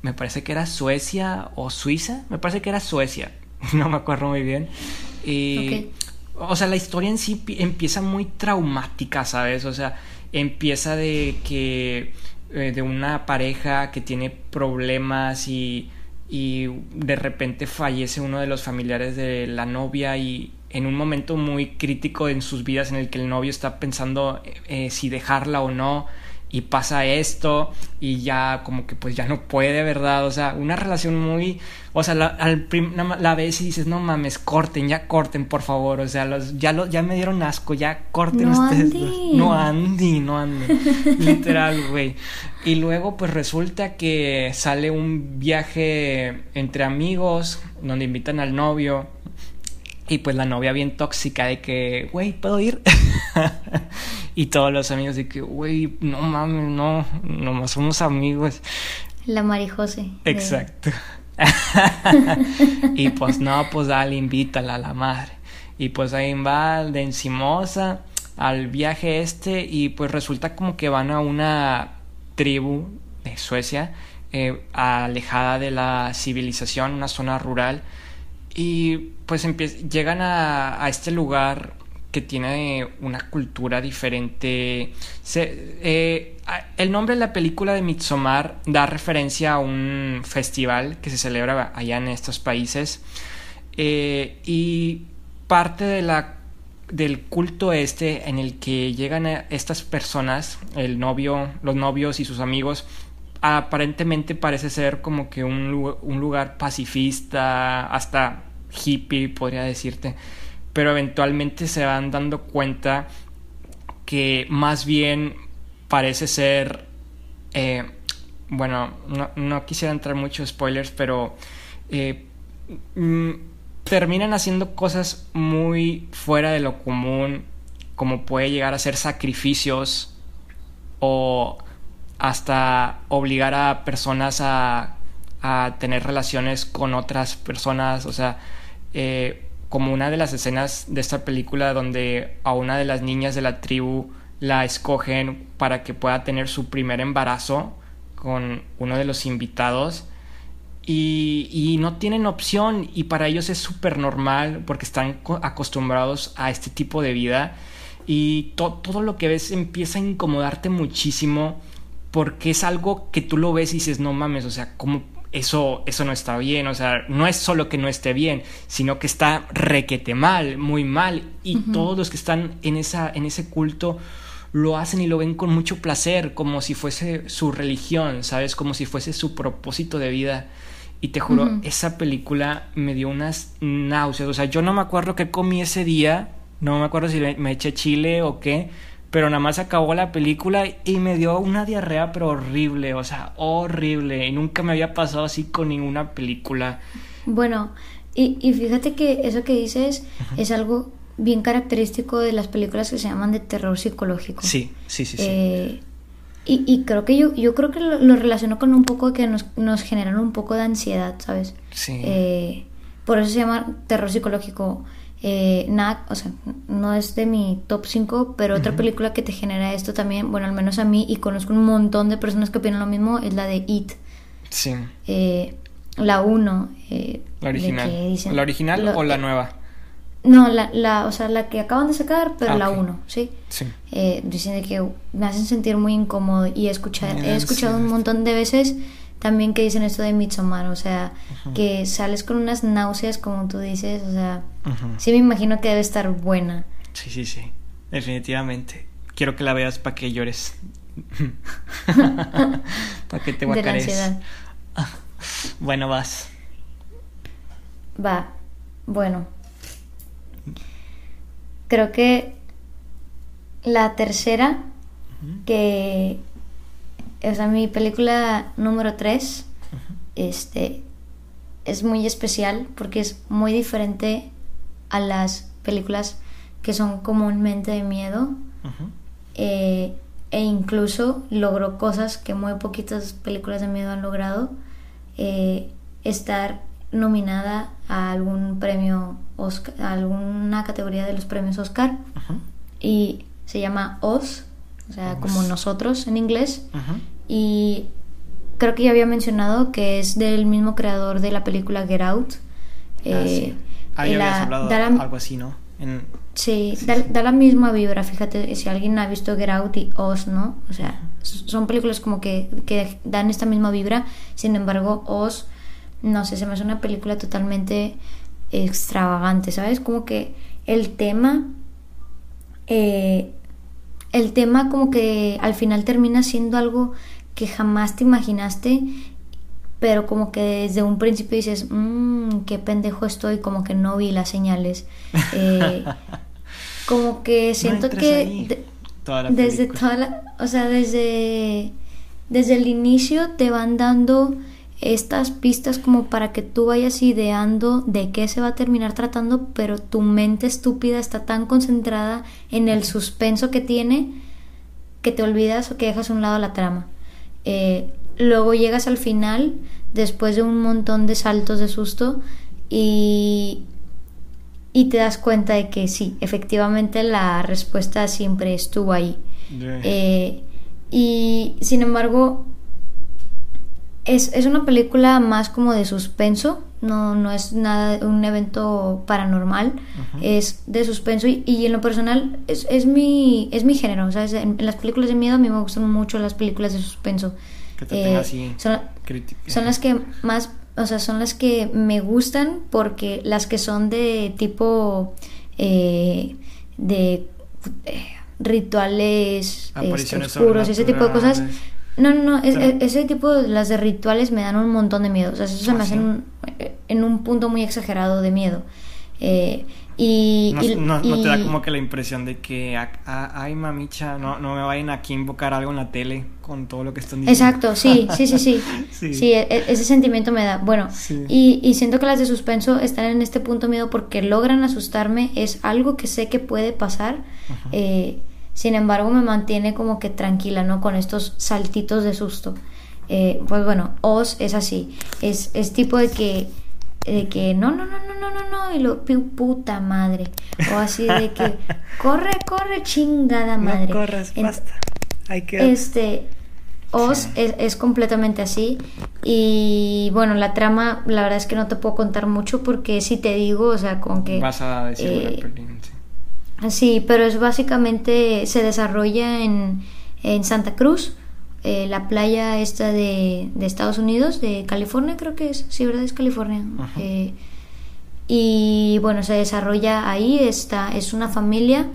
me parece que era Suecia o Suiza, me parece que era Suecia, no me acuerdo muy bien. Y, O sea, la historia en sí empieza muy traumática, ¿sabes? O sea, empieza de que eh, de una pareja que tiene problemas y, y de repente fallece uno de los familiares de la novia y en un momento muy crítico en sus vidas en el que el novio está pensando eh, si dejarla o no y pasa esto y ya como que pues ya no puede, ¿verdad? O sea, una relación muy... O sea, la, al la ves y dices, no mames, corten, ya corten, por favor. O sea, los, ya, lo, ya me dieron asco, ya corten no ustedes. Andy. No, Andy, no Andy. Literal, güey. Y luego pues resulta que sale un viaje entre amigos donde invitan al novio y pues la novia bien tóxica de que, güey, ¿puedo ir? y todos los amigos de que, güey, no mames, no, nomás somos amigos. La Marijose. Exacto. y pues no, pues dale, invítala a la madre. Y pues ahí va de encimosa al viaje este y pues resulta como que van a una tribu de Suecia eh, alejada de la civilización, una zona rural y pues llegan a, a, este lugar que tiene una cultura diferente. Se, eh, el nombre de la película de Midsommar da referencia a un festival que se celebra allá en estos países. Eh, y parte de la, del culto este en el que llegan estas personas, el novio, los novios y sus amigos, aparentemente parece ser como que un, un lugar pacifista, hasta hippie, podría decirte, pero eventualmente se van dando cuenta que más bien parece ser, eh, bueno, no, no, quisiera entrar muchos spoilers, pero eh, mm, terminan haciendo cosas muy fuera de lo común, como puede llegar a ser sacrificios o hasta obligar a personas a, a tener relaciones con otras personas, o sea, eh, como una de las escenas de esta película donde a una de las niñas de la tribu la escogen para que pueda tener su primer embarazo con uno de los invitados y, y no tienen opción y para ellos es súper normal porque están acostumbrados a este tipo de vida y todo lo que ves empieza a incomodarte muchísimo porque es algo que tú lo ves y dices, no mames, o sea, ¿cómo, eso, eso no está bien, o sea, no es solo que no esté bien, sino que está requete mal, muy mal, y todos los que están en, esa, en ese culto lo hacen y lo ven con mucho placer, como si fuese su religión, ¿sabes? Como si fuese su propósito de vida. Y te juro, esa película me dio unas náuseas, o sea, yo no me acuerdo qué comí ese día, no me acuerdo si me eché chile o qué, pero nada más acabó la película y me dio una diarrea pero horrible, o sea, horrible. Y nunca me había pasado así con ninguna película. Bueno, y, y fíjate que eso que dices es algo bien característico de las películas que se llaman de terror psicológico. Sí, sí, sí, sí. Eh, y, y, creo que yo, yo creo que lo, lo relaciono con un poco que nos, nos generan un poco de ansiedad, ¿sabes? Sí. Eh, por eso se llama terror psicológico. Eh, nada, o sea, no es de mi top 5, pero otra película que te genera esto también, bueno, al menos a mí, y conozco un montón de personas que opinan lo mismo, es la de It. Sí. Eh, la 1. Eh, La original. ¿La original lo- o la nueva? No, la, la, o sea, la que acaban de sacar, pero Ah, la ok. 1, ¿sí? Sí. Eh, dicen que me hacen sentir muy incómodo y escuchar, he escuchado un montón de veces también que dicen esto de Midsommar, o sea, que sales con unas náuseas como tú dices, o sea, sí me imagino que debe estar buena. Sí, sí, sí. Definitivamente. Quiero que la veas para que llores. para que te guacares. Bueno, vas. Va, bueno. Creo que la tercera, que es mi película número 3, este, es muy especial porque es muy diferente a las películas que son comúnmente de miedo eh, e incluso logró cosas que muy poquitas películas de miedo han logrado eh, estar nominada a algún premio Oscar, a alguna categoría de los premios Oscar y se llama Oz, o sea, Oz. como nosotros en inglés y creo que ya había mencionado que es del mismo creador de la película Get Out. Ah, Eh, sí. Ah, ya la- hablado da la- algo así, ¿no? En... Sí, Sí, da, sí. da la misma vibra, fíjate, si alguien ha visto Get Out y Oz, ¿no? O sea, son películas como que, que dan esta misma vibra, sin embargo, Oz, no sé, se me hace una película totalmente extravagante, ¿sabes? Como que el tema, eh, el tema como que al final termina siendo algo que jamás te imaginaste pero como que desde un principio dices, mmm, qué pendejo estoy, como que no vi las señales. Eh, como que siento que ahí. de- Toda la desde película. toda la, o sea, desde desde el inicio te van dando estas pistas como para que tú vayas ideando de qué se va a terminar tratando, pero tu mente estúpida está tan concentrada en el suspenso que tiene que te olvidas o que dejas a un lado la trama. Eh, luego llegas al final, después de un montón de saltos de susto, y, y te das cuenta de que sí, efectivamente la respuesta siempre estuvo ahí. Yeah. Eh, y sin embargo, es, es una película más como de suspenso, no, no es nada un evento paranormal, es de suspenso y, y en lo personal es, es, mi, es mi género, ¿sabes? En, en las películas de miedo a mí me gustan mucho las películas de suspenso. Que te Eh, tenga así son, son las que más, o sea, son las que me gustan porque las que son de tipo eh, de eh, rituales este, oscuros y ese tipo de cosas. No, no, no, es- Claro. es- ese tipo de las de rituales me dan un montón de miedo. O sea, eso se me eh, en un punto muy exagerado de miedo. Eh, y, No, y- no- no te da y- como que la impresión de que, ah, ah, ay mamicha, no, no me vayan aquí a invocar algo en la tele con todo lo que están diciendo. Exacto, sí, sí, sí, sí. Sí. sí. e- e- ese sentimiento me da. Bueno, Sí. y, y siento que las de suspenso están en este punto miedo porque logran asustarme. Es algo que sé que puede pasar. Eh, sin embargo, me mantiene como que tranquila, ¿no? Con estos saltitos de susto. Eh, pues bueno, Oz es así. Es, es tipo de que. De que no, no, no, no, no, no, no, y lo pu- puta madre. O así de que corre, corre, chingada madre. No corras, En- basta. Hay que... este Oz Sí. es, es completamente así y bueno la trama la verdad es que no te puedo contar mucho porque si te digo o sea con que Vas a decir eh, una peli, sí. pero es básicamente se desarrolla en, en Santa Cruz eh, la playa esta de, de Estados Unidos de California creo que es sí verdad es California. Eh, y bueno se desarrolla ahí está es una familia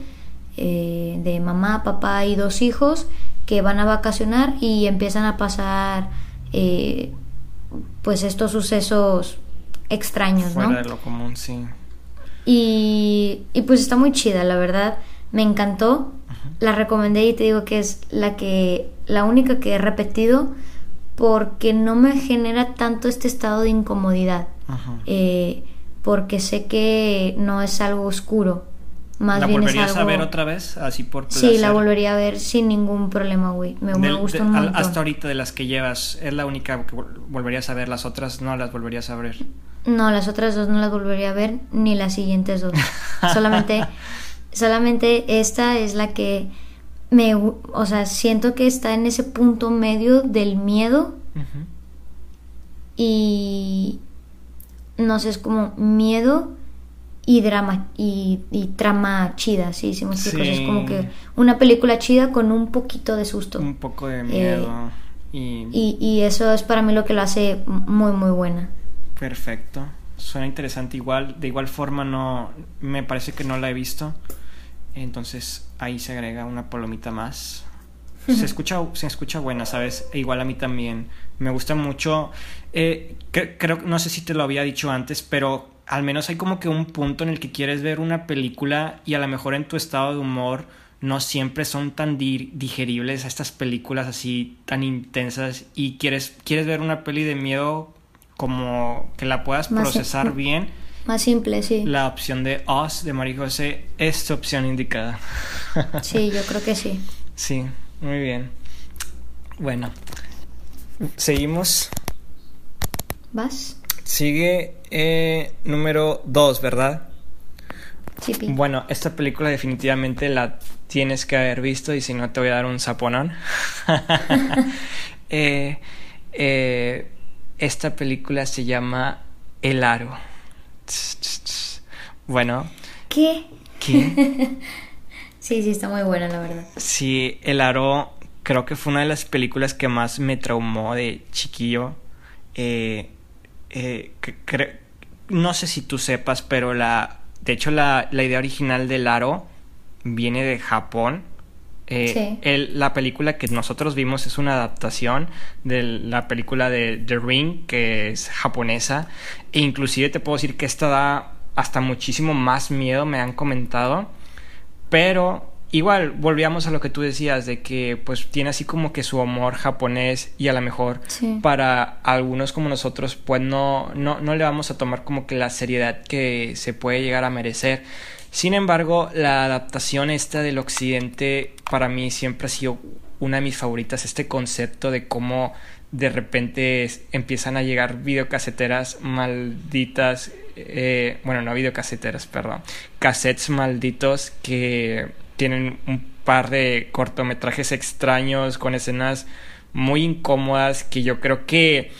eh, de mamá papá y dos hijos que van a vacacionar y empiezan a pasar eh, pues estos sucesos extraños Fuera no de lo común, sí. Y, y pues está muy chida, la verdad. Me encantó. La recomendé y te digo que es la que la única que he repetido porque no me genera tanto este estado de incomodidad. Ajá. Eh, porque sé que no es algo oscuro. Más ¿La bien es volverías a ver otra vez? Así por Sí, la volvería a ver sin ningún problema, güey. Me, me Del- gusta de- un montón. hasta ahorita de las que llevas, ¿es la única que vol- volverías a ver? Las otras no las volverías a ver. No, las otras dos no las volvería a ver, ni las siguientes dos. solamente, solamente esta es la que me, o sea, siento que está en ese punto medio del miedo y no sé, es como miedo y drama y, y trama chida, sí, sí sea, Sí. Es como que una película chida con un poquito de susto. Un poco de miedo. y Eh, Y, y eso es para mí lo que lo hace muy, muy buena. Perfecto. Suena interesante. Igual, de igual forma no me parece que no la he visto. Entonces ahí se agrega una palomita más. Se escucha, se escucha buena, ¿sabes? E igual a mí también. Me gusta mucho. eh, cre- creo, no sé si te lo había dicho antes, pero al menos hay como que un punto en el que quieres ver una película y a lo mejor en tu estado de humor no siempre son tan di- digeribles estas películas así tan intensas y quieres, quieres ver una peli de miedo como que la puedas Más- procesar bien. Más simple, sí. La opción de Oz de María José es tu opción indicada. Sí, yo creo que sí. Sí, muy bien. Bueno, seguimos. ¿Vas? Sigue eh, número 2, ¿verdad? Chipi. Bueno, esta película definitivamente la tienes que haber visto y si no te voy a dar un zaponón. Eh, eh, esta película se llama El Aro. Bueno, ¿Qué? ¿qué? Sí, sí, está muy buena, la verdad. Sí, El Aro creo que fue una de las películas que más me traumó de chiquillo. Eh, eh, que- no sé si tú sepas, pero la, de hecho la, la idea original del Aro viene de Japón. Eh, Sí. el- la película que nosotros vimos es una adaptación de la película de The Ring, que es japonesa. E inclusive te puedo decir que esta da hasta muchísimo más miedo, me han comentado. Pero igual, volvíamos a lo que tú decías, de que pues tiene así como que su humor japonés y a lo mejor Sí. para algunos como nosotros pues no, no, no le vamos a tomar como que la seriedad que se puede llegar a merecer. Sin embargo, la adaptación esta del occidente para mí siempre ha sido una de mis favoritas, este concepto de cómo de repente es- empiezan a llegar videocaseteras malditas, eh, bueno, no videocaseteras, perdón, cassettes malditos que tienen un par de cortometrajes extraños con escenas muy incómodas que yo creo que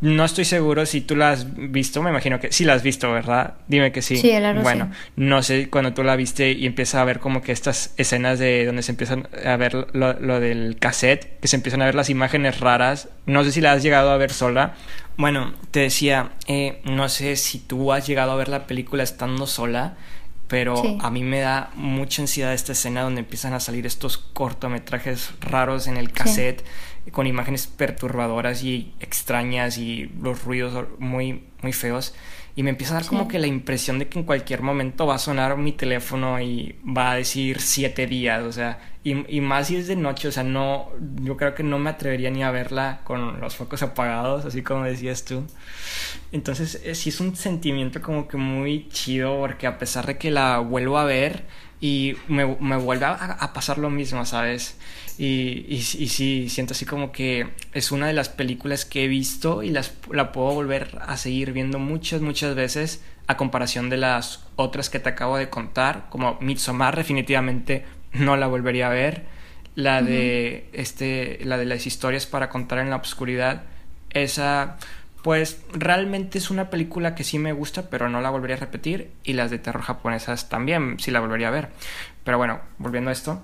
no estoy seguro si tú la has visto, me imagino que sí la has visto, ¿verdad? Dime que sí. Sí, claro, Bueno, sí. no sé cuando tú la viste y empiezas a ver como que estas escenas de donde se empiezan a ver lo, lo del cassette, que se empiezan a ver las imágenes raras. No sé si la has llegado a ver sola. Bueno, te decía, eh, no sé si tú has llegado a ver la película estando sola, pero Sí. a mí me da mucha ansiedad esta escena donde empiezan a salir estos cortometrajes raros en el cassette con imágenes perturbadoras y extrañas y los ruidos muy muy feos y me empieza a dar como que la impresión de que en cualquier momento va a sonar mi teléfono y va a decir siete días, o sea, y, y más si es de noche, o sea, no, yo creo que no me atrevería ni a verla con los focos apagados, así como decías tú. Entonces, eh, sí es un sentimiento como que muy chido, porque a pesar de que la vuelvo a ver y me, me vuelve a, a pasar lo mismo, ¿sabes? Y, y, y sí, siento así como que es una de las películas que he visto y las, la puedo volver a seguir viendo muchas, muchas veces a comparación de las otras que te acabo de contar, como Midsommar definitivamente no la volvería a ver, la de este, la de las historias para contar en la oscuridad, esa pues realmente es una película que sí me gusta, pero no la volvería a repetir. Y las de terror japonesas también, sí la volvería a ver. Pero bueno, volviendo a esto.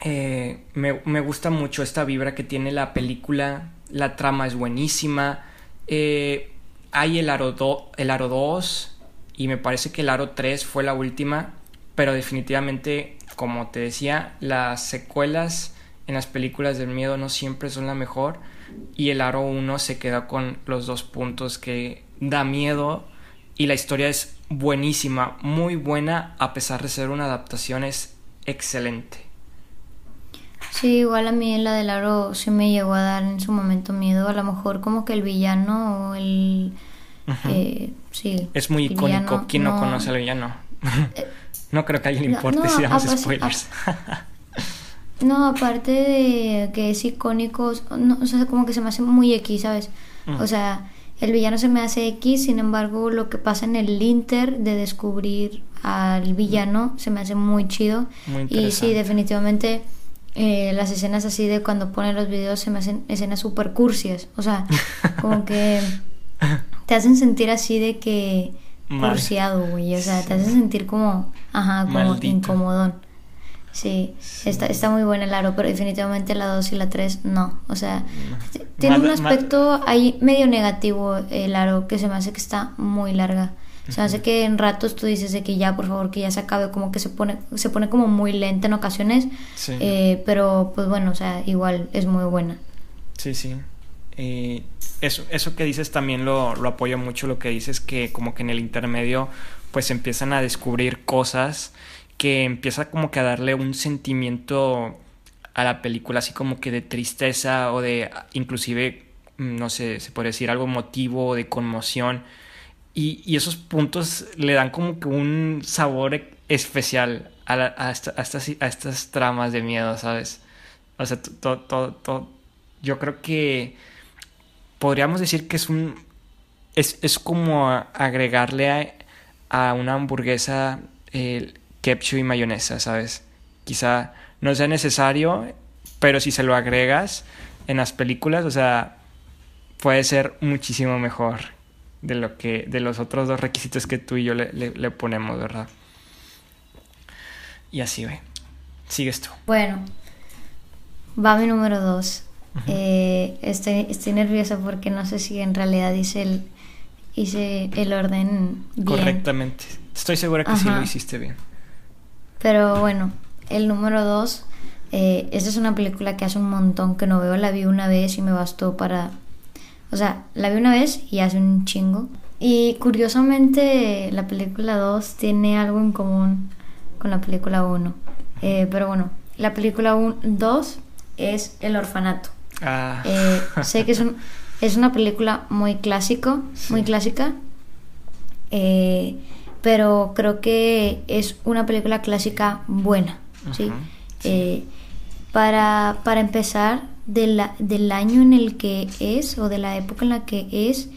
eh, me, gusta mucho esta vibra que tiene la película. La trama es buenísima. eh, hay el aro, do- el aro 2 y me parece que el aro 3 fue la última. Pero definitivamente, como te decía, las secuelas en las películas del miedo no siempre son la mejor y el aro 1 se queda con los dos puntos que da miedo y la historia es buenísima, muy buena a pesar de ser una adaptación es excelente. Sí, igual a mí la del aro sí me llegó a dar en su momento miedo. A lo mejor como que el villano o el... Eh, sí. es muy icónico, ¿quién no, conoce al villano? no creo que a alguien le importe no, si damos aparte- spoilers. No, aparte de que es icónico, no, o sea, como que se me hace muy X, ¿sabes? Mm. O sea, el villano se me hace X, sin embargo, lo que pasa en el Inter de descubrir al villano se me hace muy chido. Muy y sí, definitivamente eh, las escenas así de cuando ponen los videos se me hacen escenas super cursias. O sea, como que te hacen sentir así de que cursiado, güey. O sea, te hacen sentir como, ajá, como Maldito. incomodón. Sí, Sí. Está, está muy buena el aro, pero definitivamente la 2 y la 3 no. O sea, tiene Mal- un aspecto ahí medio negativo el aro que se me hace que está muy larga. Se me hace que en ratos tú dices de que ya, por favor, que ya se acabe, como que se pone, se pone como muy lenta en ocasiones. Sí. Eh, pero pues bueno, o sea, igual es muy buena. Sí, sí. Eh, eso, eso que dices también lo, lo apoyo mucho, lo que dices que como que en el intermedio pues empiezan a descubrir cosas que empieza como que a darle un sentimiento a la película, así como que de tristeza o de inclusive, mm, no sé, se puede decir algo emotivo o de conmoción. Y, y esos puntos le dan como que un sabor e- especial a, a esta- a estas, a estas tramas de miedo, ¿sabes? O sea, todo, todo, todo. Yo creo que podríamos decir que es un. Es, es como agregarle a, a una hamburguesa ketchup y mayonesa, ¿sabes? Quizá no sea necesario, pero si se lo agregas en las películas, o sea, puede ser muchísimo mejor de lo que de los otros dos requisitos que tú y yo le, le- le ponemos, ¿verdad? Y así, ve. Sigues tú. Bueno, va mi número 2. estoy, estoy nerviosa porque no sé si en realidad hice el, hice el orden bien. Correctamente. Estoy segura que sí lo hiciste bien. Pero bueno, el número 2. Eh, esta es una película que hace un montón que no veo. La vi una vez y me bastó para. O sea, la vi una vez y hace un chingo. Y curiosamente, la película 2 tiene algo en común con la película 1. Eh, pero bueno, la película 2 es El Orfanato. Ah. Eh, sé que es, un- es una película muy clásico, muy clásica, eh, pero creo que es una película clásica buena, ¿sí? Sí. Eh, para, para empezar, de la- del año en el que es o de la época en la que es,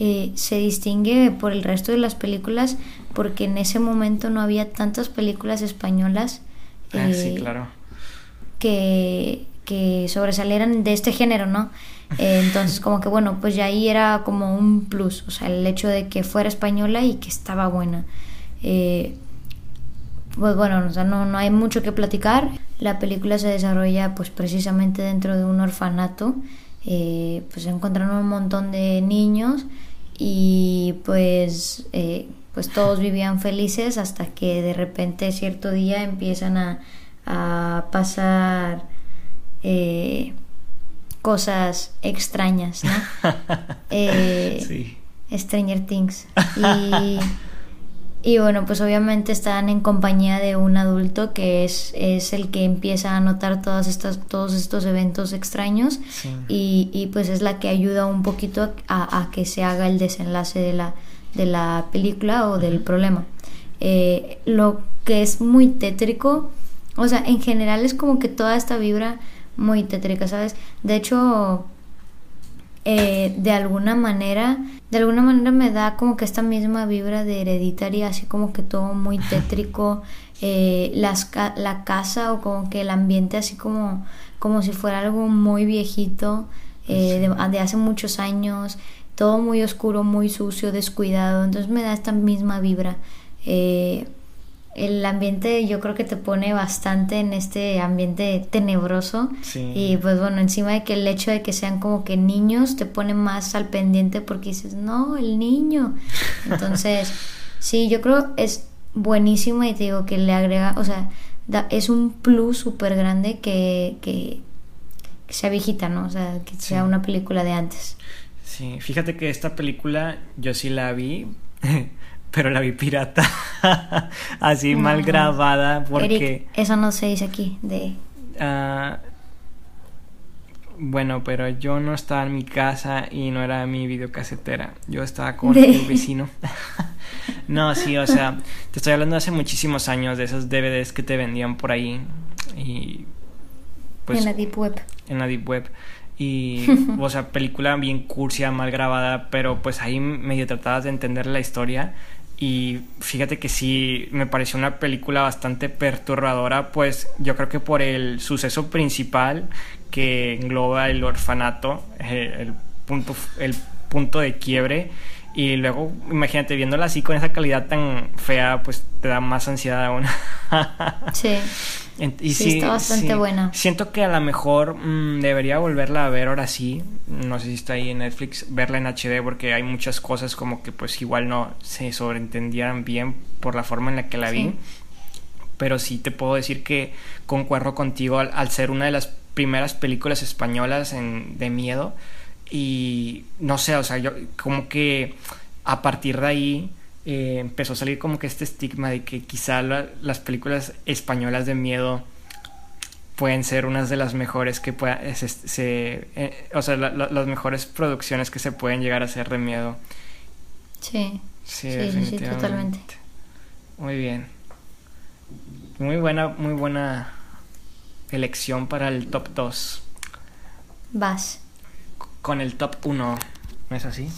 eh, se distingue por el resto de las películas porque en ese momento no había tantas películas españolas Ah, sí, eh, claro. que, que sobresalieran de este género, ¿no? Eh, entonces, como que bueno, pues ya ahí era como un plus, o sea, el hecho de que fuera española y que estaba buena. Eh, pues bueno, o sea, no, no hay mucho que platicar. La película se desarrolla pues precisamente dentro de un orfanato. Eh, pues se encuentran un montón de niños y pues, eh, pues todos vivían felices hasta que de repente cierto día empiezan a, a pasar eh, cosas extrañas, ¿no? Eh, sí. Stranger Things. Y, y bueno, pues obviamente están en compañía de un adulto que es, es el que empieza a notar todas estas, todos estos eventos extraños Sí. y, y pues es la que ayuda un poquito a, a que se haga el desenlace de la, de la película o del problema. Eh, lo que es muy tétrico, o sea, en general es como que toda esta vibra muy tétrica, ¿sabes? De hecho, eh, de alguna manera, de alguna manera me da como que esta misma vibra de hereditaria, así como que todo muy tétrico, eh, las la casa o como que el ambiente así como, como si fuera algo muy viejito, eh, de, de hace muchos años, todo muy oscuro, muy sucio, descuidado, entonces me da esta misma vibra. Eh, el ambiente yo creo que te pone bastante en este ambiente tenebroso Sí. y pues bueno, encima de que el hecho de que sean como que niños te pone más al pendiente porque dices, no, el niño. Entonces, sí, yo creo es buenísimo y te digo que le agrega, o sea, da- es un plus súper grande que, que, que sea viejita, ¿no? O sea, que sea una película de antes. Sí, fíjate que esta película yo sí la vi, pero la vi pirata, así mal grabada, porque... Eric, eso no se dice aquí, de... ah, bueno, pero yo no estaba en mi casa y no era mi videocasetera, yo estaba con De- el vecino. No, sí, o sea, te estoy hablando de hace muchísimos años de esos DVDs que te vendían por ahí y pues, en la deep web. En la deep web. Y, o sea, película bien cursia, mal grabada, pero pues ahí medio tratabas de entender la historia. Y fíjate que sí, me pareció una película bastante perturbadora, pues yo creo que por el suceso principal que engloba el orfanato, eh, el, punto, el punto de quiebre. Y luego, imagínate, viéndola así con esa calidad tan fea, pues te da más ansiedad aún. sí. Y sí, está bastante buena. Siento que a lo mejor mm, debería volverla a ver ahora sí. No sé si está ahí en Netflix, verla en HD porque hay muchas cosas como que pues igual no se sobreentendieran bien por la forma en la que la vi. Pero sí te puedo decir que concuerdo contigo al, ser una de las primeras películas españolas en, de miedo. Y no sé, o sea, yo como que a partir de ahí eh, empezó a salir como que este estigma de que quizá las películas españolas de miedo pueden ser unas de las mejores que pueda, se, eh, o sea, las mejores producciones que se pueden llegar a hacer de miedo. Sí, sí, sí, totalmente. Muy bien. Muy buena, muy buena elección para el top 2. Vas. Con el top 1, ¿no es así?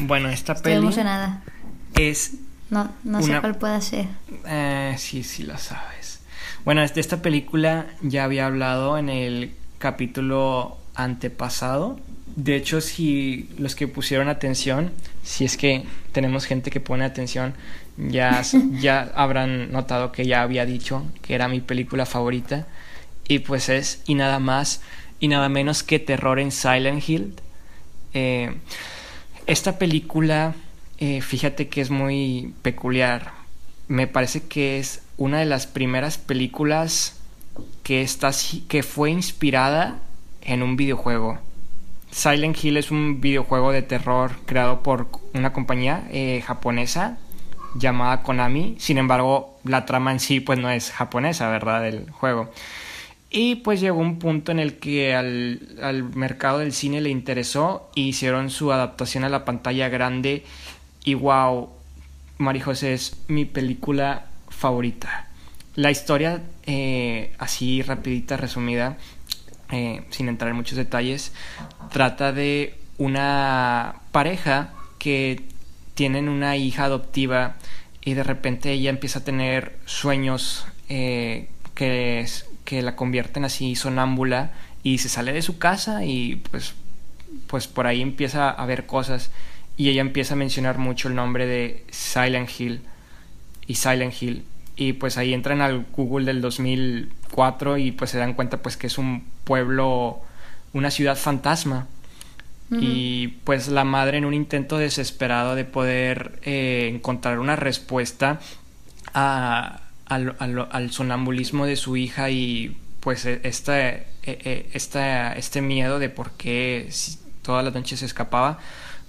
Bueno, esta Estoy peli emocionada. es... No, no sé cuál puede ser. Eh, sí, sí lo sabes. Bueno, de esta película ya había hablado en el capítulo antepasado. De hecho, si los que pusieron atención, si es que tenemos gente que pone atención, ya, ya habrán notado que ya había dicho que era mi película favorita. Y pues es y nada más y nada menos que Terror en Silent Hill. Eh, esta película, eh, fíjate que es muy peculiar. Me parece que es una de las primeras películas que, está, que fue inspirada en un videojuego. Silent Hill es un videojuego de terror creado por una compañía eh, japonesa llamada Konami. Sin embargo, la trama en sí pues no es japonesa, ¿verdad? Del juego. Y pues llegó un punto en el que al, mercado del cine le interesó y hicieron su adaptación a la pantalla grande. Y wow, Mari José es mi película favorita. La historia, eh, así rapidita, resumida, eh, sin entrar en muchos detalles, trata de una pareja que tienen una hija adoptiva y de repente ella empieza a tener sueños eh, que es, que la convierten así sonámbula y se sale de su casa y pues, pues por ahí empieza a ver cosas. Y ella empieza a mencionar mucho el nombre de Silent Hill y Silent Hill. Y pues ahí entran al Google del 2004 y pues se dan cuenta pues que es un pueblo, una ciudad fantasma. Y pues la madre en un intento desesperado de poder eh, encontrar una respuesta a, al, al, sonambulismo de su hija y pues e, esta, e, e, esta, este miedo de por qué todas las noches se escapaba,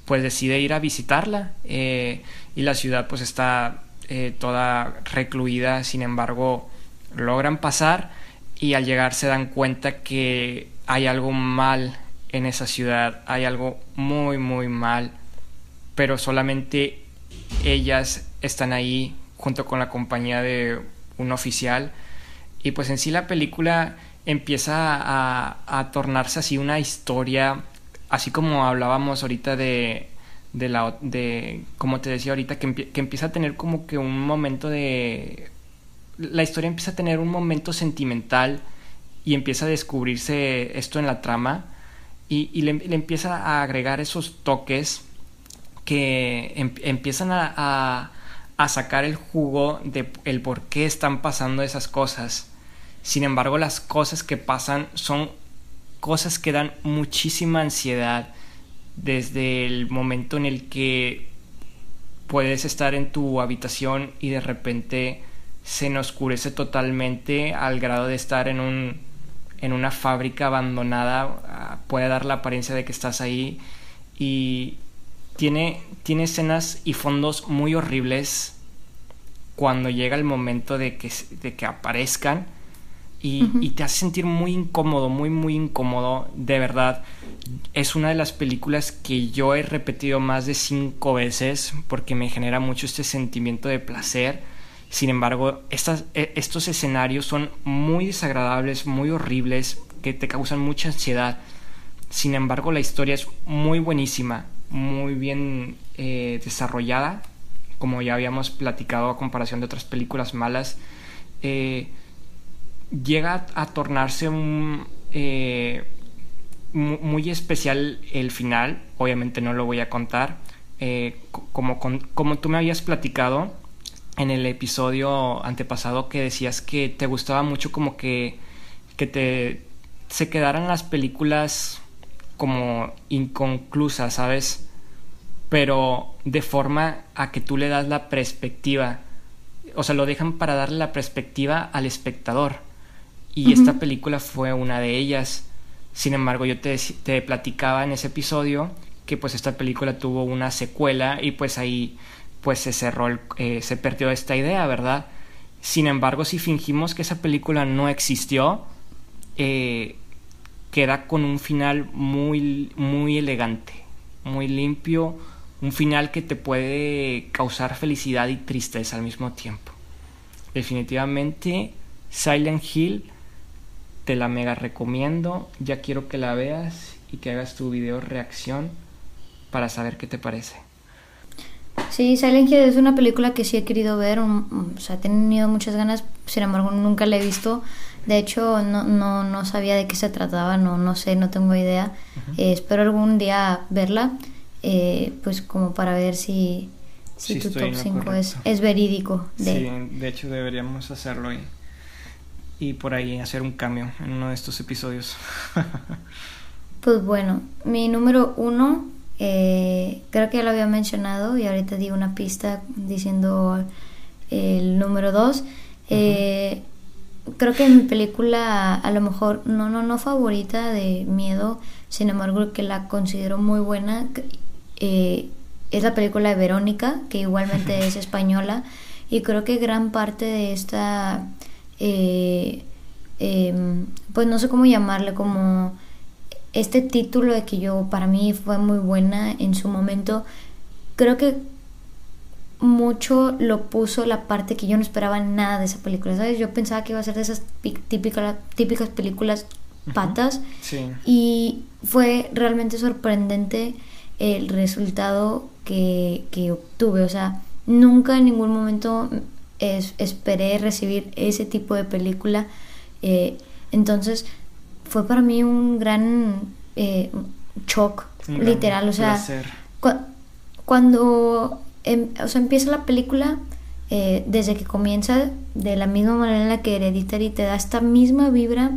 pues decide ir a visitarla eh, y la ciudad pues está eh, toda recluida, sin embargo logran pasar y al llegar se dan cuenta que hay algo mal en esa ciudad, hay algo muy muy mal, pero solamente ellas están ahí junto con la compañía de un oficial. Y pues en sí la película empieza a, tornarse así una historia, así como hablábamos ahorita de, de la de como te decía ahorita que, que, empieza a tener como que un momento de la historia empieza a tener un momento sentimental y empieza a descubrirse esto en la trama y, le, empieza a agregar esos toques que em, empiezan a sacar el jugo de el por qué están pasando esas cosas. Sin embargo, las cosas que pasan son cosas que dan muchísima ansiedad desde el momento en el que puedes estar en tu habitación y de repente se nos oscurece totalmente al grado de estar en un en una fábrica abandonada ah, puede dar la apariencia de que estás ahí y tiene, tiene escenas y fondos muy horribles cuando llega el momento de que, de que aparezcan. y, y te hace sentir muy incómodo, muy, muy incómodo, de verdad. Es una de las películas que yo he repetido más de cinco veces porque me genera mucho este sentimiento de placer. Sin embargo, estas, e, estos escenarios son muy desagradables, muy horribles, que te causan mucha ansiedad. Sin embargo, la historia es muy buenísima, muy bien eh, desarrollada, como ya habíamos platicado a comparación de otras películas malas. Eh, llega a tornarse un, eh, muy especial el final, obviamente no lo voy a contar, como, como tú me habías platicado en el episodio antepasado que decías que te gustaba mucho como que, que te se quedaran las películas como inconclusas, ¿sabes? Pero de forma a que tú le das la perspectiva, o sea, lo dejan para darle la perspectiva al espectador y esta película fue una de ellas. Sin embargo, yo te, te, platicaba en ese episodio que pues esta película tuvo una secuela y pues ahí pues se cerró, eh, se perdió esta idea, ¿verdad? Sin embargo, si fingimos que esa película no existió, eh, queda con un final muy, muy elegante, muy limpio, un final que te puede causar felicidad y tristeza al mismo tiempo. Definitivamente, Silent Hill te la mega recomiendo. Ya quiero que la veas y que hagas tu video reacción para saber qué te parece. Sí, Silent Hill es una película que sí he querido ver, o sea, he tenido muchas ganas, sin embargo nunca la he visto. De hecho, no, no, no sabía de qué se trataba, no, no sé, no tengo idea. Eh, espero algún día verla, eh, pues como para ver si, si tu top 5 es, es verídico. De... Sí, de hecho deberíamos hacerlo y y por ahí hacer un cambio en uno de estos episodios. pues bueno, mi número uno, eh, creo que ya lo había mencionado y ahorita di una pista diciendo el número dos. Eh, creo que mi película, a lo mejor, no, no, no favorita de miedo, sin embargo, que la considero muy buena, eh, es la película de Verónica, que igualmente es española, y creo que gran parte de esta eh, em, pues no sé cómo llamarle, como este título de que yo para mí fue muy buena en su momento, creo que mucho lo puso la parte que yo no esperaba nada de esa película, ¿sabes? Yo pensaba que iba a ser de esas típicas, típicas películas patas y fue realmente sorprendente el resultado que, que obtuve, o sea, nunca en ningún momento esperé recibir ese tipo de película. Eh, entonces fue para mí un gran eh, shock, literal. O sea, cuando em, empieza la película, eh, desde que comienza, de la misma manera en la que Hereditary te da esta misma vibra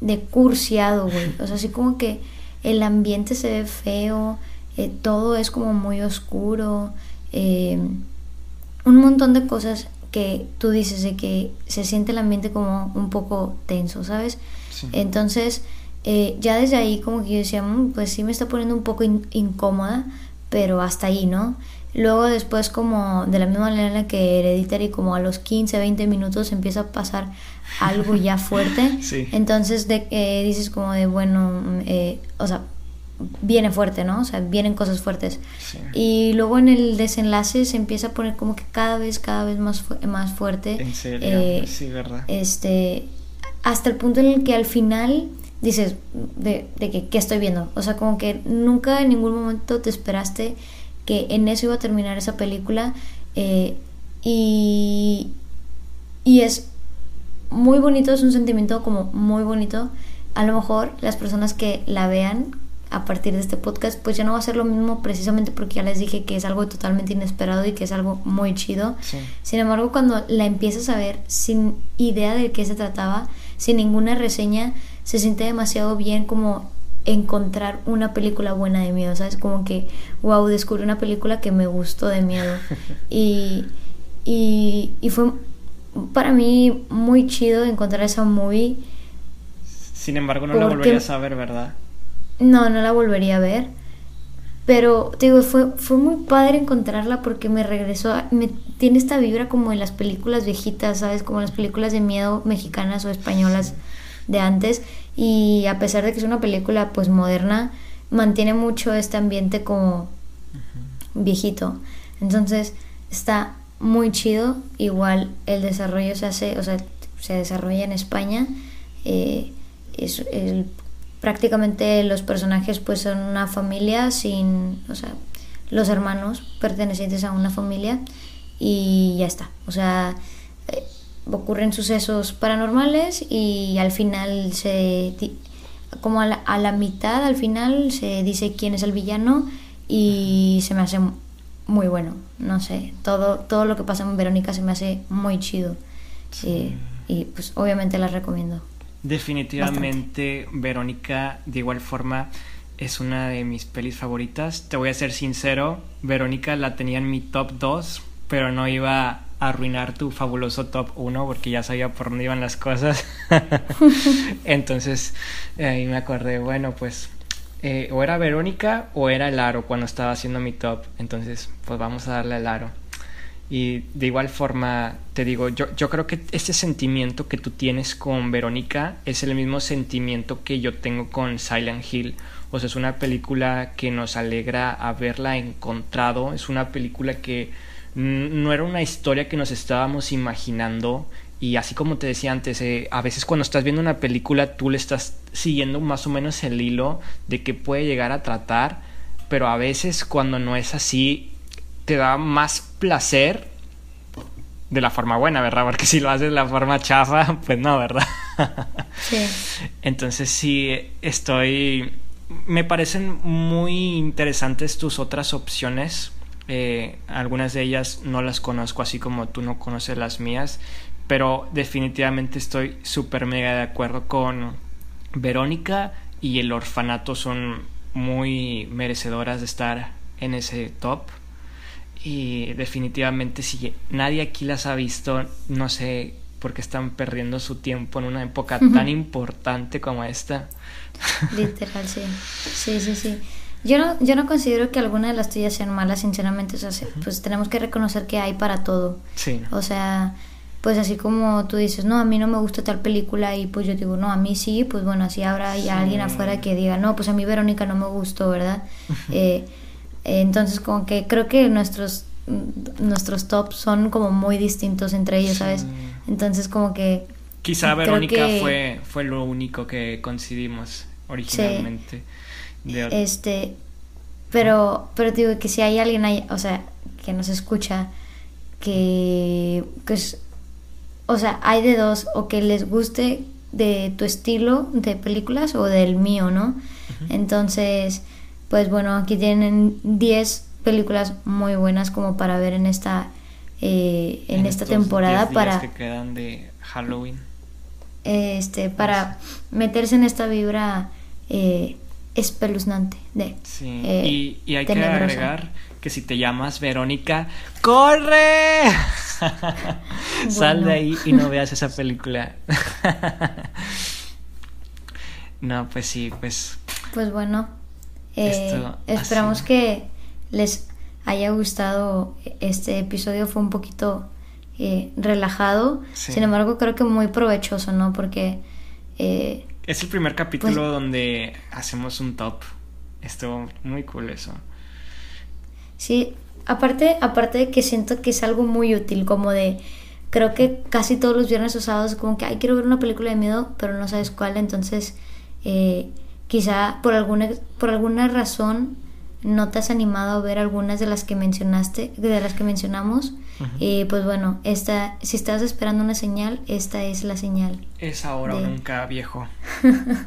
de cursiado, güey. O sea, así como que el ambiente se ve feo, todo es como muy oscuro, un montón de cosas que tú dices de que se siente el ambiente como un poco tenso, ¿sabes? Entonces, eh, ya desde ahí como que yo decía, mm, pues sí me está poniendo un poco incómoda, pero hasta ahí, ¿no? Luego después como de la misma manera en la que Hereditary como a los 15, 20 minutos empieza a pasar algo ya fuerte. Entonces de, eh, dices como de, bueno, eh, o sea, viene fuerte, ¿no? O sea, vienen cosas fuertes. Y luego en el desenlace se empieza a poner como que cada vez, cada vez más, más fuerte. En serio, eh, sí, verdad. Este, hasta el punto en el que al final dices, de, de que, ¿qué estoy viendo? O sea, como que nunca en ningún momento te esperaste que en eso iba a terminar esa película. Eh, y, y es muy bonito, es un sentimiento como muy bonito. A lo mejor las personas que la vean a partir de este podcast, pues ya no va a ser lo mismo precisamente porque ya les dije que es algo totalmente inesperado y que es algo muy chido. Sin embargo, cuando la empiezas a ver sin idea de qué se trataba, sin ninguna reseña, se siente demasiado bien como encontrar una película buena de miedo, ¿sabes? Como que, wow, descubrí una película que me gustó de miedo. y, y, y fue para mí muy chido encontrar esa movie. Sin embargo, no la volverías a ver, ¿verdad? No, no la volvería a ver. Pero, te digo, fue, fue muy padre encontrarla porque me regresó, a- me, tiene esta vibra como en las películas viejitas, ¿sabes? Como las películas de miedo mexicanas o españolas de antes. Y a pesar de que es una película pues moderna, mantiene mucho este ambiente como viejito. Entonces está muy chido. Igual el desarrollo se hace, o sea, se desarrolla en España. Eh, es, el- prácticamente los personajes pues son una familia sin, o sea, los hermanos pertenecientes a una familia y ya está. O sea, eh, ocurren sucesos paranormales y al final se como a la, a la mitad al final se dice quién es el villano y se me hace muy bueno. No sé todo todo lo que pasa en Verónica se me hace muy chido. Eh, y pues obviamente la recomiendo. Definitivamente, Verónica, de igual forma, es una de mis pelis favoritas. Te voy a ser sincero, Verónica la tenía en mi top 2, pero no iba arruinar tu fabuloso top 1 porque ya sabía por dónde iban las cosas. Entonces, ahí me acordé, bueno, pues eh, o era Verónica o era el aro cuando estaba haciendo mi top. Entonces, pues vamos a darle al aro. Y de igual forma, te digo, yo, yo creo que ese sentimiento que tú tienes con Verónica es el mismo sentimiento que yo tengo con Silent Hill. O sea, es una película que nos alegra haberla encontrado. Es una película que no era una historia que nos estábamos imaginando. Y así como te decía antes, eh, a veces cuando estás viendo una película tú le estás siguiendo más o menos el hilo de qué puede llegar a tratar. Pero a veces cuando no es así, te da más placer de la forma buena, ¿verdad? Porque si lo haces de la forma chafa, pues no, ¿verdad? sí Entonces sí, estoy... Me parecen muy interesantes tus otras opciones. Eh, algunas de ellas no las conozco, así como tú no conoces las mías. Pero definitivamente estoy súper mega de acuerdo con Verónica y el orfanato son muy merecedoras de estar en ese top. Y definitivamente si nadie aquí las ha visto, no sé por qué están perdiendo su tiempo en una época tan importante como esta. literal sí sí sí sí yo no yo no considero que alguna de las tuyas sean malas sinceramente o sea se- pues tenemos que reconocer que hay para todo Sí. O sea, pues así como tú dices, no, a mí no me gusta tal película y pues yo digo, no, a mí sí, pues bueno, así habrá ya alguien afuera que diga, no, pues a mí Verónica no me gustó, ¿verdad? Eh, eh, entonces como que creo que nuestros nuestros tops son como muy distintos entre ellos, ¿sabes? Sí. Entonces como que Quizá Verónica que- fue, fue lo único que coincidimos originalmente. Este pero pero digo que si hay alguien ahí o sea que nos escucha que, que es o sea hay de dos o que les guste de tu estilo de películas o del mío no entonces pues bueno aquí tienen 10 películas muy buenas como para ver en esta eh, en, esta estos temporada 10 días para que quedan de Halloween. este para meterse en esta vibra eh, espeluznante de Sí. eh, y, y hay que agregar que si te llamas Verónica, ¡corre! Sal de ahí y no veas esa película. no, pues sí, pues Pues bueno, eh, esperamos que les haya gustado este episodio. Fue un poquito eh, relajado, Sí. sin embargo creo que muy provechoso, ¿no? Porque eh, es el primer capítulo Pues- donde hacemos un top. Estuvo muy cool eso. sí, aparte, aparte de que siento que es algo muy útil, como de... Creo que casi todos los viernes o sábados como que, ay, quiero ver una película de miedo, pero no sabes cuál, entonces eh, quizá por alguna, por alguna razón no te has animado a ver algunas de las que mencionaste, de las que mencionamos. Y pues bueno, esta, si estás esperando una señal, esta es la señal. Es ahora o nunca, viejo.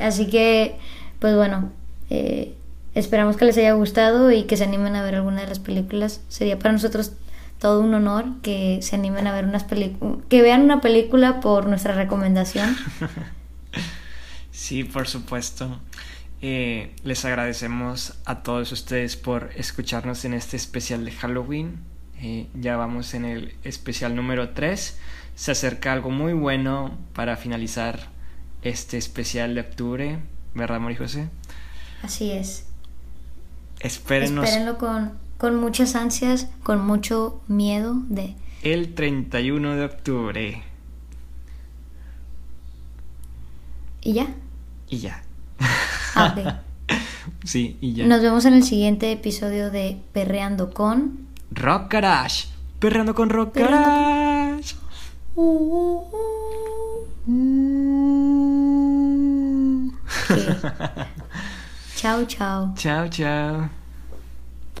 Así que, pues bueno, eh, esperamos que les haya gustado y que se animen a ver alguna de las películas. Sería para nosotros todo un honor que se animen a ver unas películas, que vean una película por nuestra recomendación. Sí, por supuesto. Eh, les agradecemos a todos ustedes por escucharnos en este especial de Halloween. Eh, ya vamos en el especial número 3. Se acerca algo muy bueno para finalizar este especial de octubre, ¿verdad, María José? Así es. Espérenos Espérenlo con, con muchas ansias, con mucho miedo de... el 31 de octubre. ¿Y ya? Y ya. Ah, ok. Sí, y ya. Nos vemos en el siguiente episodio de Perreando con... Rock Garage. Perreando con Rock Perreando con- Garage. ¿Qué? Chao, chao. Chao, chao.